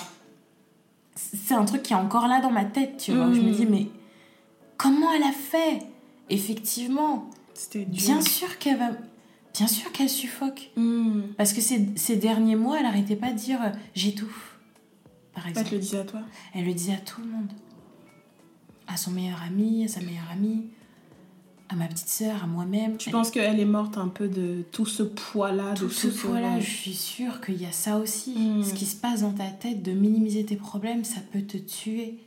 c'est un truc qui est encore là dans ma tête tu vois. Je me mm. dis mais comment elle a fait? Effectivement Bien sûr qu'elle va. Bien sûr qu'elle suffoque.
Hmm.
Parce que ces, ces, derniers mois, elle n'arrêtait pas de dire euh, j'étouffe. Par exemple.
Elle le disait à toi
Elle le disait à tout le monde. À son meilleur ami, à sa meilleure amie, à ma petite sœur, à moi-même.
Tu penses qu'elle est morte un peu de tout ce poids-là
Tout, ce poids-là, je suis sûre qu'il y a ça aussi. Hmm. Ce qui se passe dans ta tête, de minimiser tes problèmes, ça peut te tuer.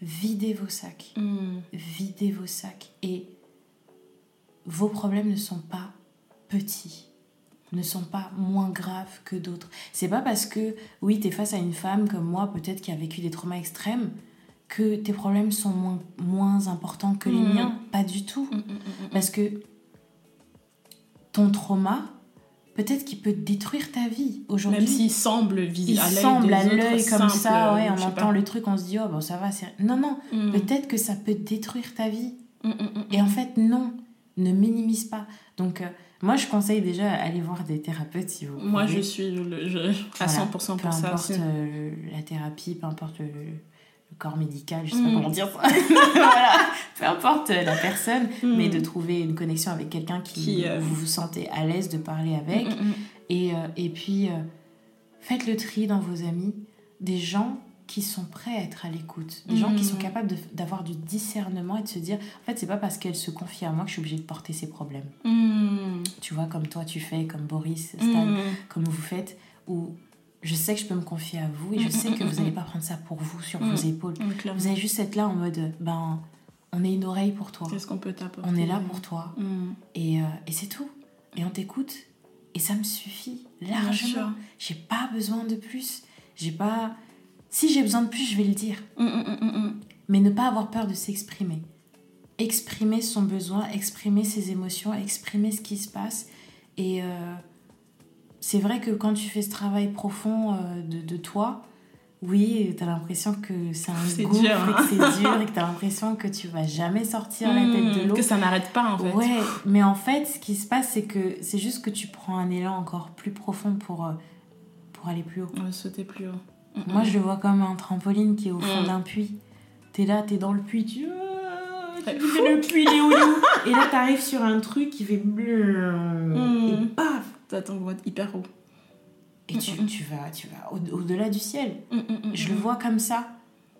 Videz vos sacs.
Hmm.
Videz vos sacs. Et vos problèmes ne sont pas petits, ne sont pas moins graves que d'autres. C'est pas parce que, oui, tu es face à une femme comme moi, peut-être qui a vécu des traumas extrêmes, que tes problèmes sont moins, moins importants que les mmh. miens. Pas du tout. Mmh, mmh, parce que ton trauma, peut-être qu'il peut détruire ta vie aujourd'hui.
Même s'il semble visible
à l'œil semble à l'œil comme ça, ouais, on entend le truc, on se dit oh bon ça va, c'est non non, peut-être que ça peut détruire ta vie. Et en fait non, ne minimise pas. Donc, euh, moi, je conseille déjà aller voir des thérapeutes si vous
Moi, je suis je, à 100% pour
ça. Peu importe euh, la thérapie, peu importe le, corps médical, je sais pas mm. comment dire ça. voilà, peu importe la personne, mm. mais de trouver une connexion avec quelqu'un qui, euh, vous vous sentez à l'aise de parler avec. Mm, et, euh, et puis, euh, faites le tri dans vos amis des gens qui sont prêts à être à l'écoute, des gens qui sont capables d'avoir du discernement et de se dire, en fait, c'est pas parce qu'elle se confie à moi que je suis obligée de porter ses problèmes. Tu vois, comme toi tu fais, comme Boris, Stan, comme vous faites, ou je sais que je peux me confier à vous et je sais que vous n'allez pas prendre ça pour vous, sur vos épaules. vous allez juste être là en mode, ben, on est une oreille pour toi.
Qu'est-ce qu'on peut t'apporter
On est là pour toi. Et, euh, et c'est tout. Et on t'écoute. Et ça me suffit largement. J'ai pas besoin de plus. J'ai pas. Si j'ai besoin de plus, je vais le dire. Mais ne pas avoir peur de s'exprimer. Exprimer son besoin, exprimer ses émotions, exprimer ce qui se passe. Et. Euh, c'est vrai que quand tu fais ce travail profond euh, de, de, toi, oui, tu as l'impression que c'est un hein. que c'est dur et que tu as l'impression que tu vas jamais sortir la tête de l'eau.
Que ça n'arrête pas en fait.
Ouais, mais en fait, ce qui se passe, c'est que c'est juste que tu prends un élan encore plus profond pour, euh, pour aller plus haut.
sauter plus haut.
Moi, je le vois comme un trampoline qui est au fond hmm. d'un puits. Tu es là, tu es dans le puits, tu le puits, les Et là, tu arrives sur un truc qui fait. Hmm. Et paf
t'envoies hyper haut.
Et tu, tu, vas, tu vas au-delà du ciel. Mm, mm, mm, je le vois comme ça.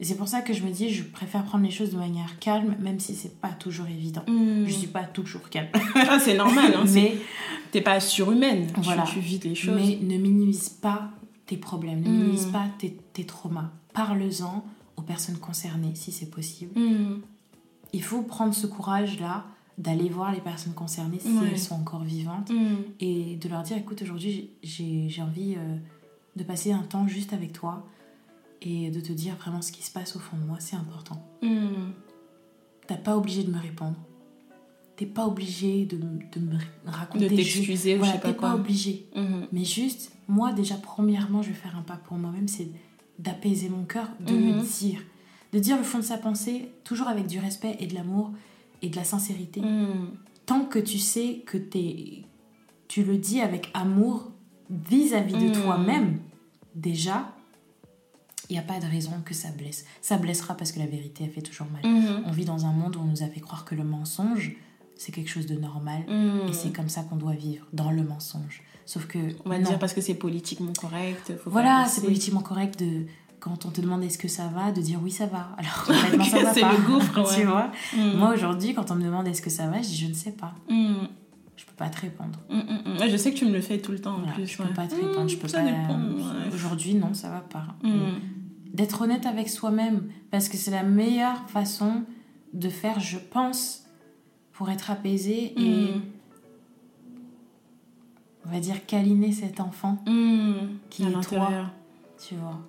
Et c'est pour ça que je me dis, je préfère prendre les choses de manière calme, même si c'est pas toujours évident. Je suis pas toujours calme.
Ah, c'est normal, hein, mais t'es pas surhumaine. Voilà. Tu, vis les choses.
Mais ne minimise pas tes problèmes, ne minimise pas tes, tes traumas. Parle-en aux personnes concernées, si c'est possible. Il faut prendre ce courage-là d'aller voir les personnes concernées si elles sont encore vivantes mm. et de leur dire écoute aujourd'hui j'ai envie euh, de passer un temps juste avec toi et de te dire vraiment ce qui se passe au fond de moi c'est important mm. t'as pas obligé de me répondre t'es pas obligé de, de, me raconter
de t'excuser
voilà, t'es pas, obligé mm-hmm. mais juste moi déjà premièrement je vais faire un pas pour moi-même c'est d'apaiser mon cœur de me mm-hmm. dire de dire le fond de sa pensée toujours avec du respect et de l'amour et de la sincérité. Hmm. Tant que tu sais que es, tu le dis avec amour vis-à-vis de hmm. toi-même, déjà, il n'y a pas de raison que ça blesse. Ça blessera parce que la vérité, elle fait toujours mal. Hmm. On vit dans un monde où on nous a fait croire que le mensonge, c'est quelque chose de normal. Et c'est comme ça qu'on doit vivre, dans le mensonge. Sauf que...
On va dire parce que c'est politiquement correct.
voilà, c'est politiquement correct de quand on te demande est-ce que ça va, de dire oui ça va. Alors honnêtement ça va
C'est le gouffre,
tu vois. Mm. Moi aujourd'hui quand on me demande est-ce que ça va, je dis je ne sais pas. Mm. Je peux pas te répondre.
Mm, je sais que tu me le fais tout le temps en plus.
Je peux pas te répondre, je peux pas. Aujourd'hui non ça va pas. D'être honnête avec soi-même parce que c'est la meilleure façon de faire, je pense, pour être apaisé et on va dire câliner cet enfant qui est toi. Tu vois.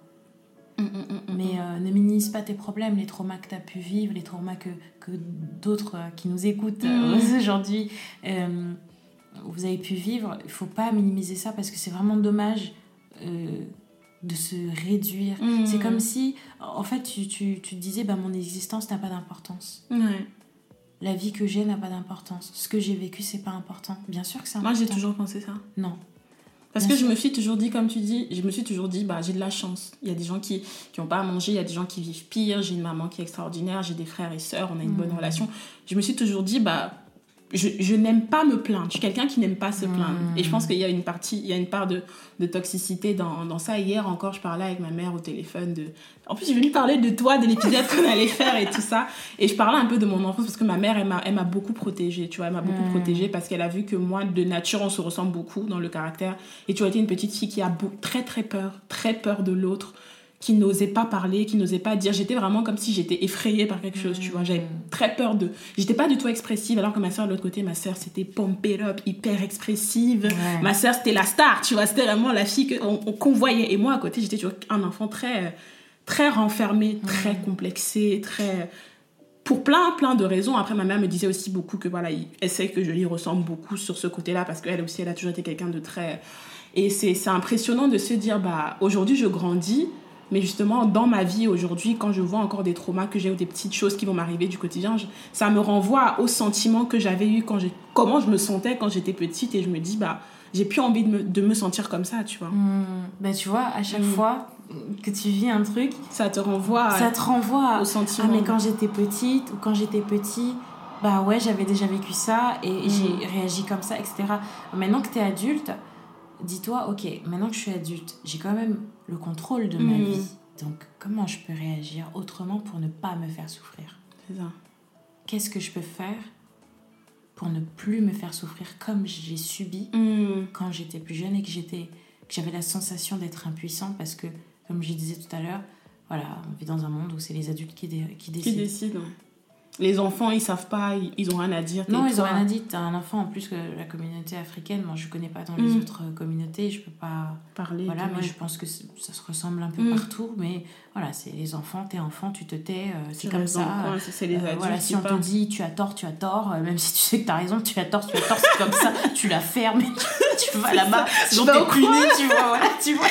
Mm, mm, mm, Mais euh, ne minimise pas tes problèmes, les traumas que tu as pu vivre, les traumas que, que d'autres euh, qui nous écoutent euh, aujourd'hui, vous avez pu vivre. Il faut pas minimiser ça parce que c'est vraiment dommage de se réduire. C'est comme si, en fait, tu, tu, tu te disais, bah, mon existence n'a pas d'importance. La vie que j'ai n'a pas d'importance. Ce que j'ai vécu, c'est pas important. Bien sûr que c'est important.
Moi, j'ai toujours pensé ça.
Non.
Parce que je me suis toujours dit, comme tu dis, je me suis toujours dit, bah, j'ai de la chance. Il y a des gens qui n'ont pas à manger, il y a des gens qui vivent pire, j'ai une maman qui est extraordinaire, j'ai des frères et sœurs, on a une bonne mmh. relation. Je me suis toujours dit, bah, je, je n'aime pas me plaindre. Je suis quelqu'un qui n'aime pas se plaindre. Et je pense qu'il y a une partie, il y a une part de, de toxicité dans, dans, ça. Hier encore, je parlais avec ma mère au téléphone de. En plus, j'ai venu parler de toi, de l'épisode qu'on allait faire et tout ça. Et je parlais un peu de mon enfance parce que ma mère, elle m'a beaucoup protégée. Tu vois, elle m'a beaucoup protégée parce qu'elle a vu que moi, de nature, on se ressemble beaucoup dans le caractère. Et tu as été une petite fille qui a très, très peur, très peur de l'autre qui n'osait pas parler, qui n'osait pas dire. J'étais vraiment comme si j'étais effrayée par quelque chose, tu vois. J'avais mm. très peur de. J'étais pas du tout expressive, alors que ma soeur, de l'autre côté, ma soeur, c'était pompée up, hyper expressive. Ma soeur, c'était la star, tu vois. C'était vraiment la fille qu'on voyait. Et moi, à côté, j'étais un enfant très, très renfermé, très complexé, très. Pour plein, plein de raisons. Après, ma mère me disait aussi beaucoup que, voilà, elle sait que je lui ressemble beaucoup sur ce côté-là, parce qu'elle aussi, elle a toujours été quelqu'un de très. Et c'est impressionnant de se dire, bah, aujourd'hui, je grandis mais justement, dans ma vie aujourd'hui, quand je vois encore des traumas que j'ai ou des petites choses qui vont m'arriver du quotidien, ça me renvoie aux sentiments que j'avais eu quand j'ai, comment je me sentais quand j'étais petite et je me dis, bah, j'ai plus envie de me, de me sentir comme ça, tu vois.
Hmm. Ben, tu vois, à chaque hmm. fois, que tu vis un truc,
ça te renvoie,
ça te renvoie
au sentiment.
Ah mais quand j'étais petite ou quand j'étais petit, bah ouais j'avais déjà vécu ça et
Mm.
j'ai réagi comme ça, etc. Maintenant que tu es adulte, dis-toi ok, maintenant que je suis adulte, j'ai quand même le contrôle de ma
Mm.
vie. Donc comment je peux réagir autrement pour ne pas me faire souffrir?
C'est ça.
Qu'est-ce que je peux faire pour ne plus me faire souffrir comme j'ai subi
Mm.
quand j'étais plus jeune et que j'étais que j'avais la sensation d'être impuissant parce que comme je disais tout à l'heure voilà on vit dans un monde où c'est les adultes qui, dé- qui
Qui
décident
décide ouais. Les enfants, ils savent pas, ils, ils ont rien à dire.
non ils ont rien à dire t'as un enfant en plus que la communauté africaine moi je connais pas dans les
Mm.
autres communautés je peux pas
parler.
voilà mais
ouais.
je pense que ça se ressemble un peu
Mm.
partout mais voilà c'est les enfants t'es enfant tu te tais euh, c'est comme ça
les
Euh, voilà, si on te dit tu as tort, tu as tort, euh, même si tu sais que tu as raison, tu as tort, tu as tort, c'est comme ça, tu la fermes et tu, tu vas là-bas, sinon t'es puni, tu vois, voilà, tu vois,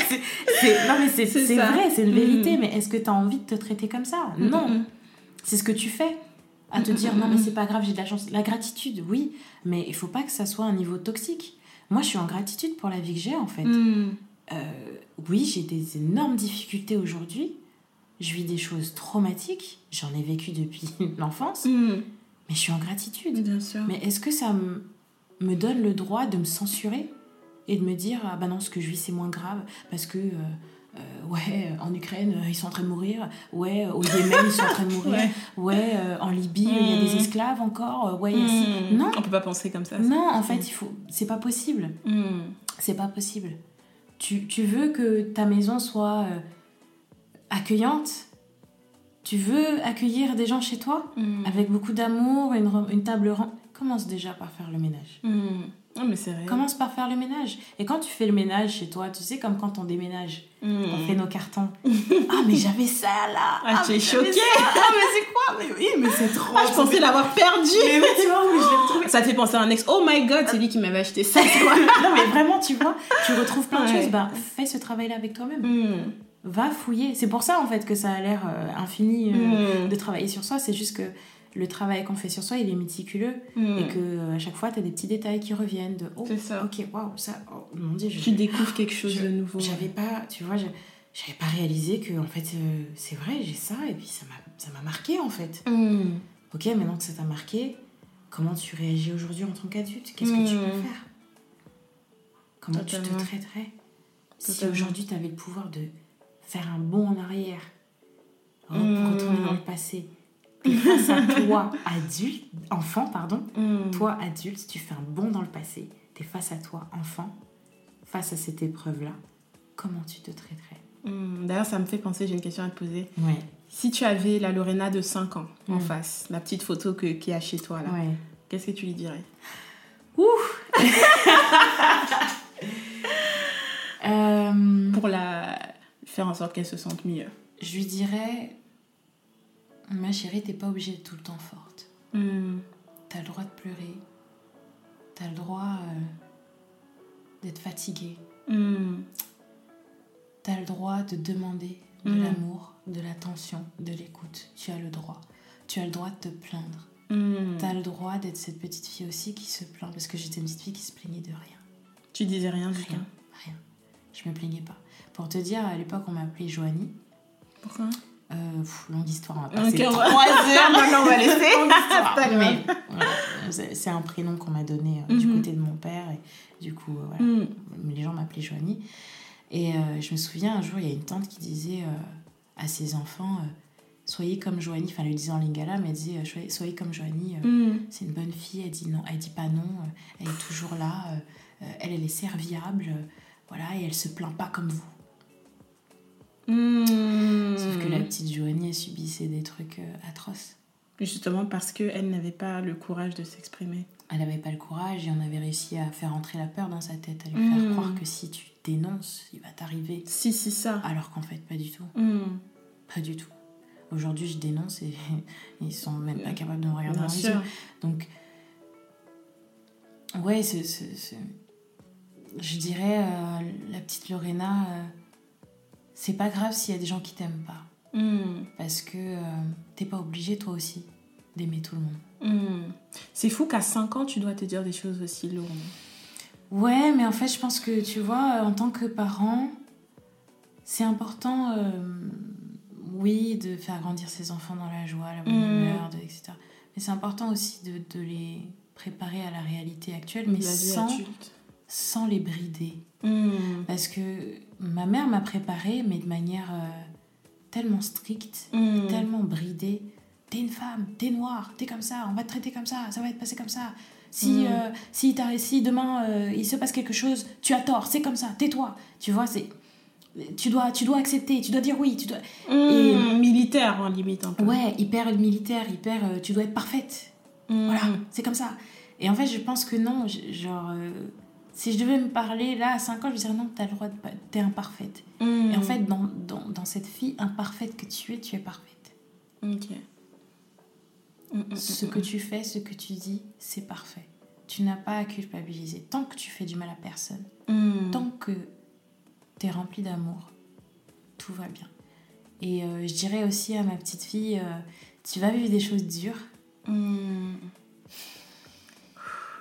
c'est, non mais c'est, vrai, c'est une vérité,
Mm.
mais est-ce que tu as envie de te traiter comme ça? Non, c'est ce que tu fais. À te dire non mais c'est pas grave, j'ai de la chance. La gratitude, oui, mais il faut pas que ça soit un niveau toxique. Moi je suis en gratitude pour la vie que j'ai en fait.
mm.
Euh, oui, j'ai des énormes difficultés aujourd'hui. Je vis des choses traumatiques. J'en ai vécu depuis l'enfance.
Mm.
Mais je suis en gratitude.
Bien sûr.
Mais est-ce que ça me- me donne le droit de me censurer et de me dire ah bah non ce que je vis c'est moins grave parce que euh, euh, ouais en Ukraine euh, ils sont en train de mourir ouais au Yémen ils sont en train de mourir
Ouais.
ouais euh, en Libye il y a des
Mm.
esclaves encore euh, ouais il y a ci-
Mm.
non
On peut pas penser comme ça.
non en fait il faut c'est pas possible
Mm.
c'est pas possible tu, tu veux que ta maison soit euh, accueillante? Tu veux accueillir des gens chez toi?
Mm.
avec beaucoup d'amour, une, une table ronde. Commence déjà par faire le ménage.
Mm. Ah, mais c'est vrai.
Commence par faire le ménage. Et quand tu fais le ménage chez toi, tu sais, comme quand on déménage,
Mm.
on fait nos cartons. ah, mais j'avais ça là
Ah, tu
mais
es choquée.
Ah, mais c'est quoi? Mais oui, mais c'est trop.
Ah, je pensais l'avoir perdu.
Mais oui, tu vois, oui, je l'ai retrouvé.
Ça te fait penser à un ex. Oh my god, c'est lui qui m'avait acheté ça.
non, mais vraiment, tu vois, tu retrouves plein de
Ouais.
choses. Ben, fais ce travail-là avec toi-même.
Mm.
Va fouiller. C'est pour ça, en fait, que ça a l'air euh, infini euh,
Mm.
de travailler sur soi. C'est juste que le travail qu'on fait sur soi, il est méticuleux.
Mm.
et que euh, à chaque fois tu as des petits détails qui reviennent de oh
C'est ça.
ok waouh ça oh, mon dieu je-
Tu découvres quelque chose
je-
de nouveau.
j'avais pas tu vois je- j'avais pas réalisé que en fait euh, c'est vrai j'ai ça et puis ça m'a ça m'a marqué en fait
Mm.
ok maintenant que ça t'a marqué comment tu réagis aujourd'hui en tant qu'adulte? Qu'est-ce que tu
Mm.
peux faire? Comment tu te traiterais? Si aujourd'hui tu avais le pouvoir de faire un bond en arrière re-
Mm.
retourner dans le passé et face à toi adulte enfant pardon
Mm.
toi, adulte, tu fais un bond dans le passé, tu es face à toi, enfant, face à cette épreuve-là, comment tu te traiterais?
Mm. D'ailleurs, ça me fait penser, j'ai une question à te poser.
Ouais,
Si tu avais la Lorena de 5 ans en
Mm.
face, la petite photo que, qui est chez toi là,
ouais.
qu'est-ce que tu lui dirais?
Euh,
Pour la faire en sorte qu'elle se sente mieux.
je lui dirais, ma chérie, t'es pas obligée d'être tout le temps forte.
Mm.
T'as le droit de pleurer, t'as le droit euh, d'être fatiguée,
Mm.
t'as le droit de demander de
Mm.
l'amour, de l'attention, de l'écoute. Tu as le droit. Tu as le droit de te plaindre. T'as le droit d'être cette petite fille aussi qui se plaint, parce que j'étais une petite fille qui se plaignait de rien.
Tu disais rien du tout.
Rien, rien. Je me plaignais pas. Pour te dire, à l'époque, on m'appelait Joanie.
Pourquoi?
Euh, pff, longue histoire, on va passer
Ok, on va-
trois heures.
Maintenant, on va laisser.
Voilà, c'est un prénom qu'on m'a donné euh, du
Mhm.
côté de mon père. Et du coup, euh, voilà,
Mm.
les gens m'appelaient Joanie. Et euh, je me souviens, un jour, il y a une tante qui disait à ses enfants Soyez comme Joanie. Enfin, elle le disait en lingala, mais elle disait euh, Soyez- comme Joanie.
Mm.
c'est une bonne fille, elle dit non, elle dit pas non, elle est toujours là, elle, elle est serviable, voilà, et elle se plaint pas comme vous.
Mm.
Sauf que la petite Joanie, subissait des trucs euh, atroces.
Justement parce qu'elle n'avait pas le courage de s'exprimer.
Elle avait pas le courage et on avait réussi à faire entrer la peur dans sa tête, à lui faire croire que si tu dénonces, il va t'arriver.
Si, si, ça.
Alors qu'en fait, pas du tout.
Mm.
Pas du tout. Aujourd'hui, je dénonce et ils sont même pas capables de me regarder
Bien sûr.
Donc, ouais, c'est- je dirais, euh, la petite Lorena, euh, c'est pas grave s'il y a des gens qui t'aiment pas.
Mm.
Parce que euh, t'es pas obligé, toi aussi, d'aimer tout le monde.
Mm. C'est fou qu'à 5 ans, tu dois te dire des choses aussi lourdes.
Ouais, mais en fait, je pense que, tu vois, en tant que parent, c'est important, euh, oui, de faire grandir ses enfants dans la joie, la bonne mm. humeur, etc. Mais c'est important aussi de, de, les préparer à la réalité actuelle, mais sans, sans les brider. Parce que ma mère m'a préparé, mais de manière euh, tellement stricte, mm. tellement bridée. T'es une femme, t'es noire, t'es comme ça, on va te traiter comme ça, ça va être passé comme ça. Si, euh, si, si demain il se passe quelque chose, tu as tort, c'est comme ça, tais-toi. Tu vois, c'est tu dois, tu dois accepter, tu dois dire oui, tu dois...
Mmh, et, militaire, en limite, un peu.
Ouais, hyper militaire, hyper... Euh, tu dois être parfaite. Mmh. Voilà, c'est comme ça. Et en fait, je pense que non, genre... Si je devais me parler, là, à 5 ans, je dirais non, t'as le droit de... T'es imparfaite. Mmh. Et en fait, dans, dans, dans, cette fille imparfaite que tu es, tu es parfaite.
Ok.
Ce que tu fais, ce que tu dis, c'est parfait. Tu n'as pas à culpabiliser. Tant que tu fais du mal à personne, tant que rempli d'amour, tout va bien. Et euh, je dirais aussi à ma petite fille, euh, tu vas vivre des choses dures.
Hmm.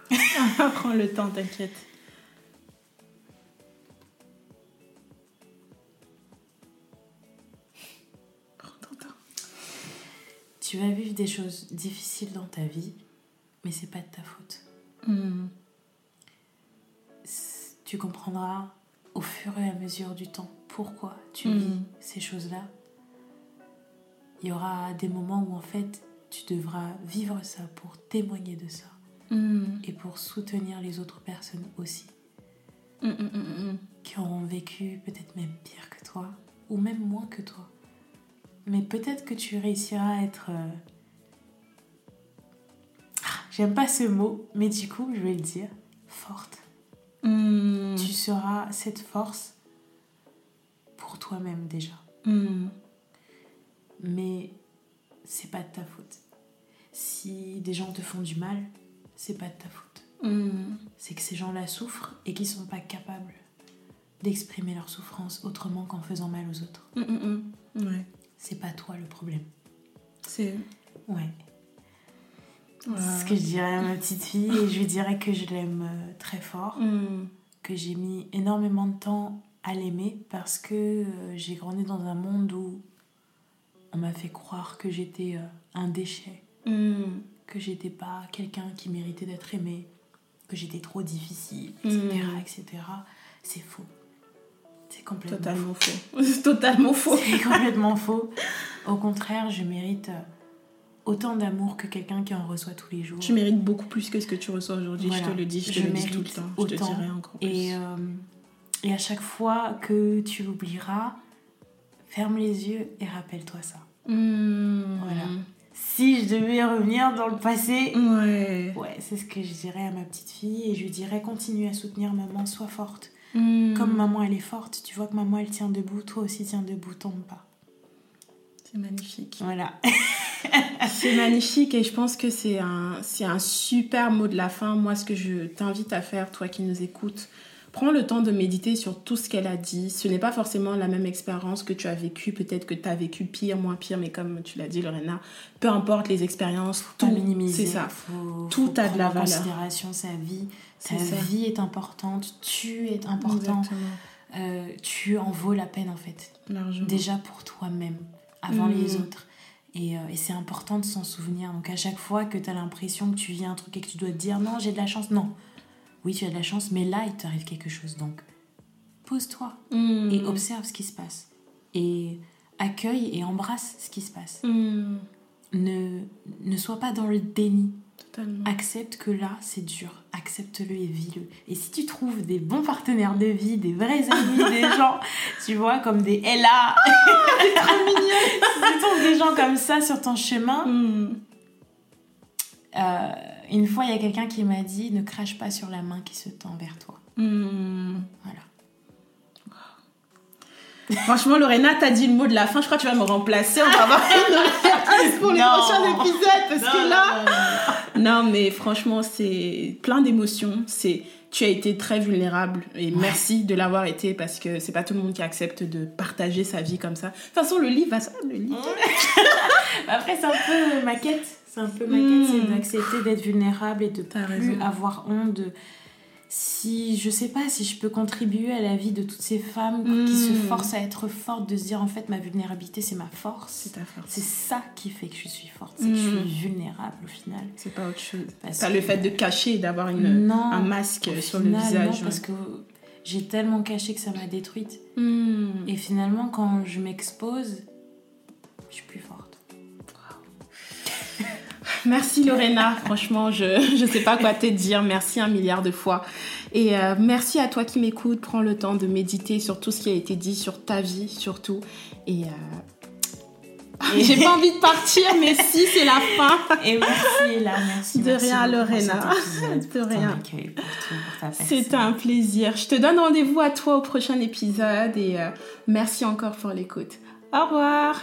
Prends le temps, t'inquiète.
Tu vas vivre des choses difficiles dans ta vie, mais c'est pas de ta faute.
Hmm.
Tu comprendras au fur et à mesure du temps pourquoi tu vis mm. ces choses-là. Il y aura des moments où en fait tu devras vivre ça pour témoigner de ça
mm.
et pour soutenir les autres personnes aussi qui auront vécu peut-être même pire que toi ou même moins que toi. Mais peut-être que tu réussiras à être... Euh, ah, j'aime pas ce mot, mais du coup je vais le dire, forte.
Hmm.
Tu seras cette force pour toi-même déjà.
Hmm.
Mais c'est pas de ta faute. Si des gens te font du mal, c'est pas de ta faute.
Hmm.
C'est que ces gens-là souffrent et qu'ils sont pas capables d'exprimer leur souffrance autrement qu'en faisant mal aux autres.
Ouais.
C'est pas toi le problème.
C'est.
Ouais. C'est ce que je dirais à ma petite fille et je lui dirais que je l'aime euh, très fort,
mm.
que j'ai mis énormément de temps à l'aimer parce que euh, j'ai grandi dans un monde où on m'a fait croire que j'étais euh, un déchet,
mm.
que j'étais pas quelqu'un qui méritait d'être aimé, que j'étais trop difficile, etc.
Mm.
etc. C'est faux. C'est complètement
Totalement faux. C'est totalement faux.
C'est complètement faux. Au contraire, je mérite autant d'amour que quelqu'un qui en reçoit tous les jours.
Tu mérites beaucoup plus que ce que tu reçois aujourd'hui, je te le dis, je, te le dis tout le temps,
je te dirai encore plus. Et, euh, et à chaque fois que tu l'oublieras, ferme les yeux et rappelle-toi ça.
Hmm.
Voilà. Si je devais revenir dans le passé,
ouais,
ouais c'est ce que je dirais à ma petite fille et je lui dirais continue à soutenir maman, sois forte.
Hmm.
Comme maman elle est forte, tu vois que maman elle tient debout, toi aussi tiens debout, tombe pas.
C'est magnifique.
Voilà.
c'est magnifique et je pense que c'est un, c'est un super mot de la fin. Moi, ce que je t'invite à faire, toi qui nous écoutes, prends le temps de méditer sur tout ce qu'elle a dit. Ce n'est pas forcément la même expérience que tu as vécue. Peut-être que tu as vécu pire, moins pire, mais comme tu l'as dit, Lorena, peu importe les expériences, tout, c'est ça. tout a de la valeur.
considération sa vie. Sa vie est importante. Tu es important. Euh, tu en vaux la peine en fait. Déjà pour toi-même avant les mm. autres. Et, euh, et c'est important de s'en souvenir. Donc à chaque fois que tu as l'impression que tu vis un truc et que tu dois te dire non, j'ai de la chance, non. Oui, tu as de la chance, mais là, il t'arrive quelque chose. Donc pose-toi
mm.
et observe ce qui se passe. Et accueille et embrasse ce qui se passe.
Mm.
Ne, ne sois pas dans le déni.
Totalement.
Accepte que là, c'est dur. Accepte-le et vis-le. Et si tu trouves des bons partenaires de vie, des vrais amis, des gens, tu vois, comme des Ella,
c'est trop mignon.
si tu trouves des gens comme ça sur ton chemin,
mm.
euh, une fois, il y a quelqu'un qui m'a dit ne crache pas sur la main qui se tend vers toi.
Mm.
Voilà.
Franchement, Lorena, t'as dit le mot de la fin. Je crois que tu vas me remplacer. On va avoir une pour les prochains épisodes. Parce que là. Non, mais franchement, c'est plein d'émotions. C'est. Tu as été très vulnérable et merci de l'avoir été parce que c'est pas tout le monde qui accepte de partager sa vie comme ça. De toute façon, le livre va ça, le livre.
Après, c'est un peu ma quête. C'est un peu ma quête, c'est d'accepter d'être vulnérable et de plus avoir honte de si je sais pas si je peux contribuer à la vie de toutes ces femmes qui se
Mm.
forcent à être fortes, de se dire en fait ma vulnérabilité c'est ma force.
C'est ta force.
C'est ça qui fait que je suis forte, c'est que je
Mm.
suis vulnérable au final.
C'est pas autre chose.
Parce que-
le fait de cacher, d'avoir une,
Non,
un masque sur le visage.
non, parce que j'ai tellement caché que ça m'a détruite.
Hmm.
Et finalement, quand je m'expose, je suis plus forte.
Merci Lorena, franchement, je ne sais pas quoi te dire. Merci un milliard de fois. Et euh, merci à toi qui m'écoutes. Prends le temps de méditer sur tout ce qui a été dit, sur ta vie surtout. Et euh, j'ai pas envie de partir, mais si, c'est la fin.
Et merci là, merci.
De
merci
rien, Lorena. De rien.
personne.
un plaisir. Je te donne rendez-vous à toi au prochain épisode et euh, merci encore pour l'écoute. Au revoir.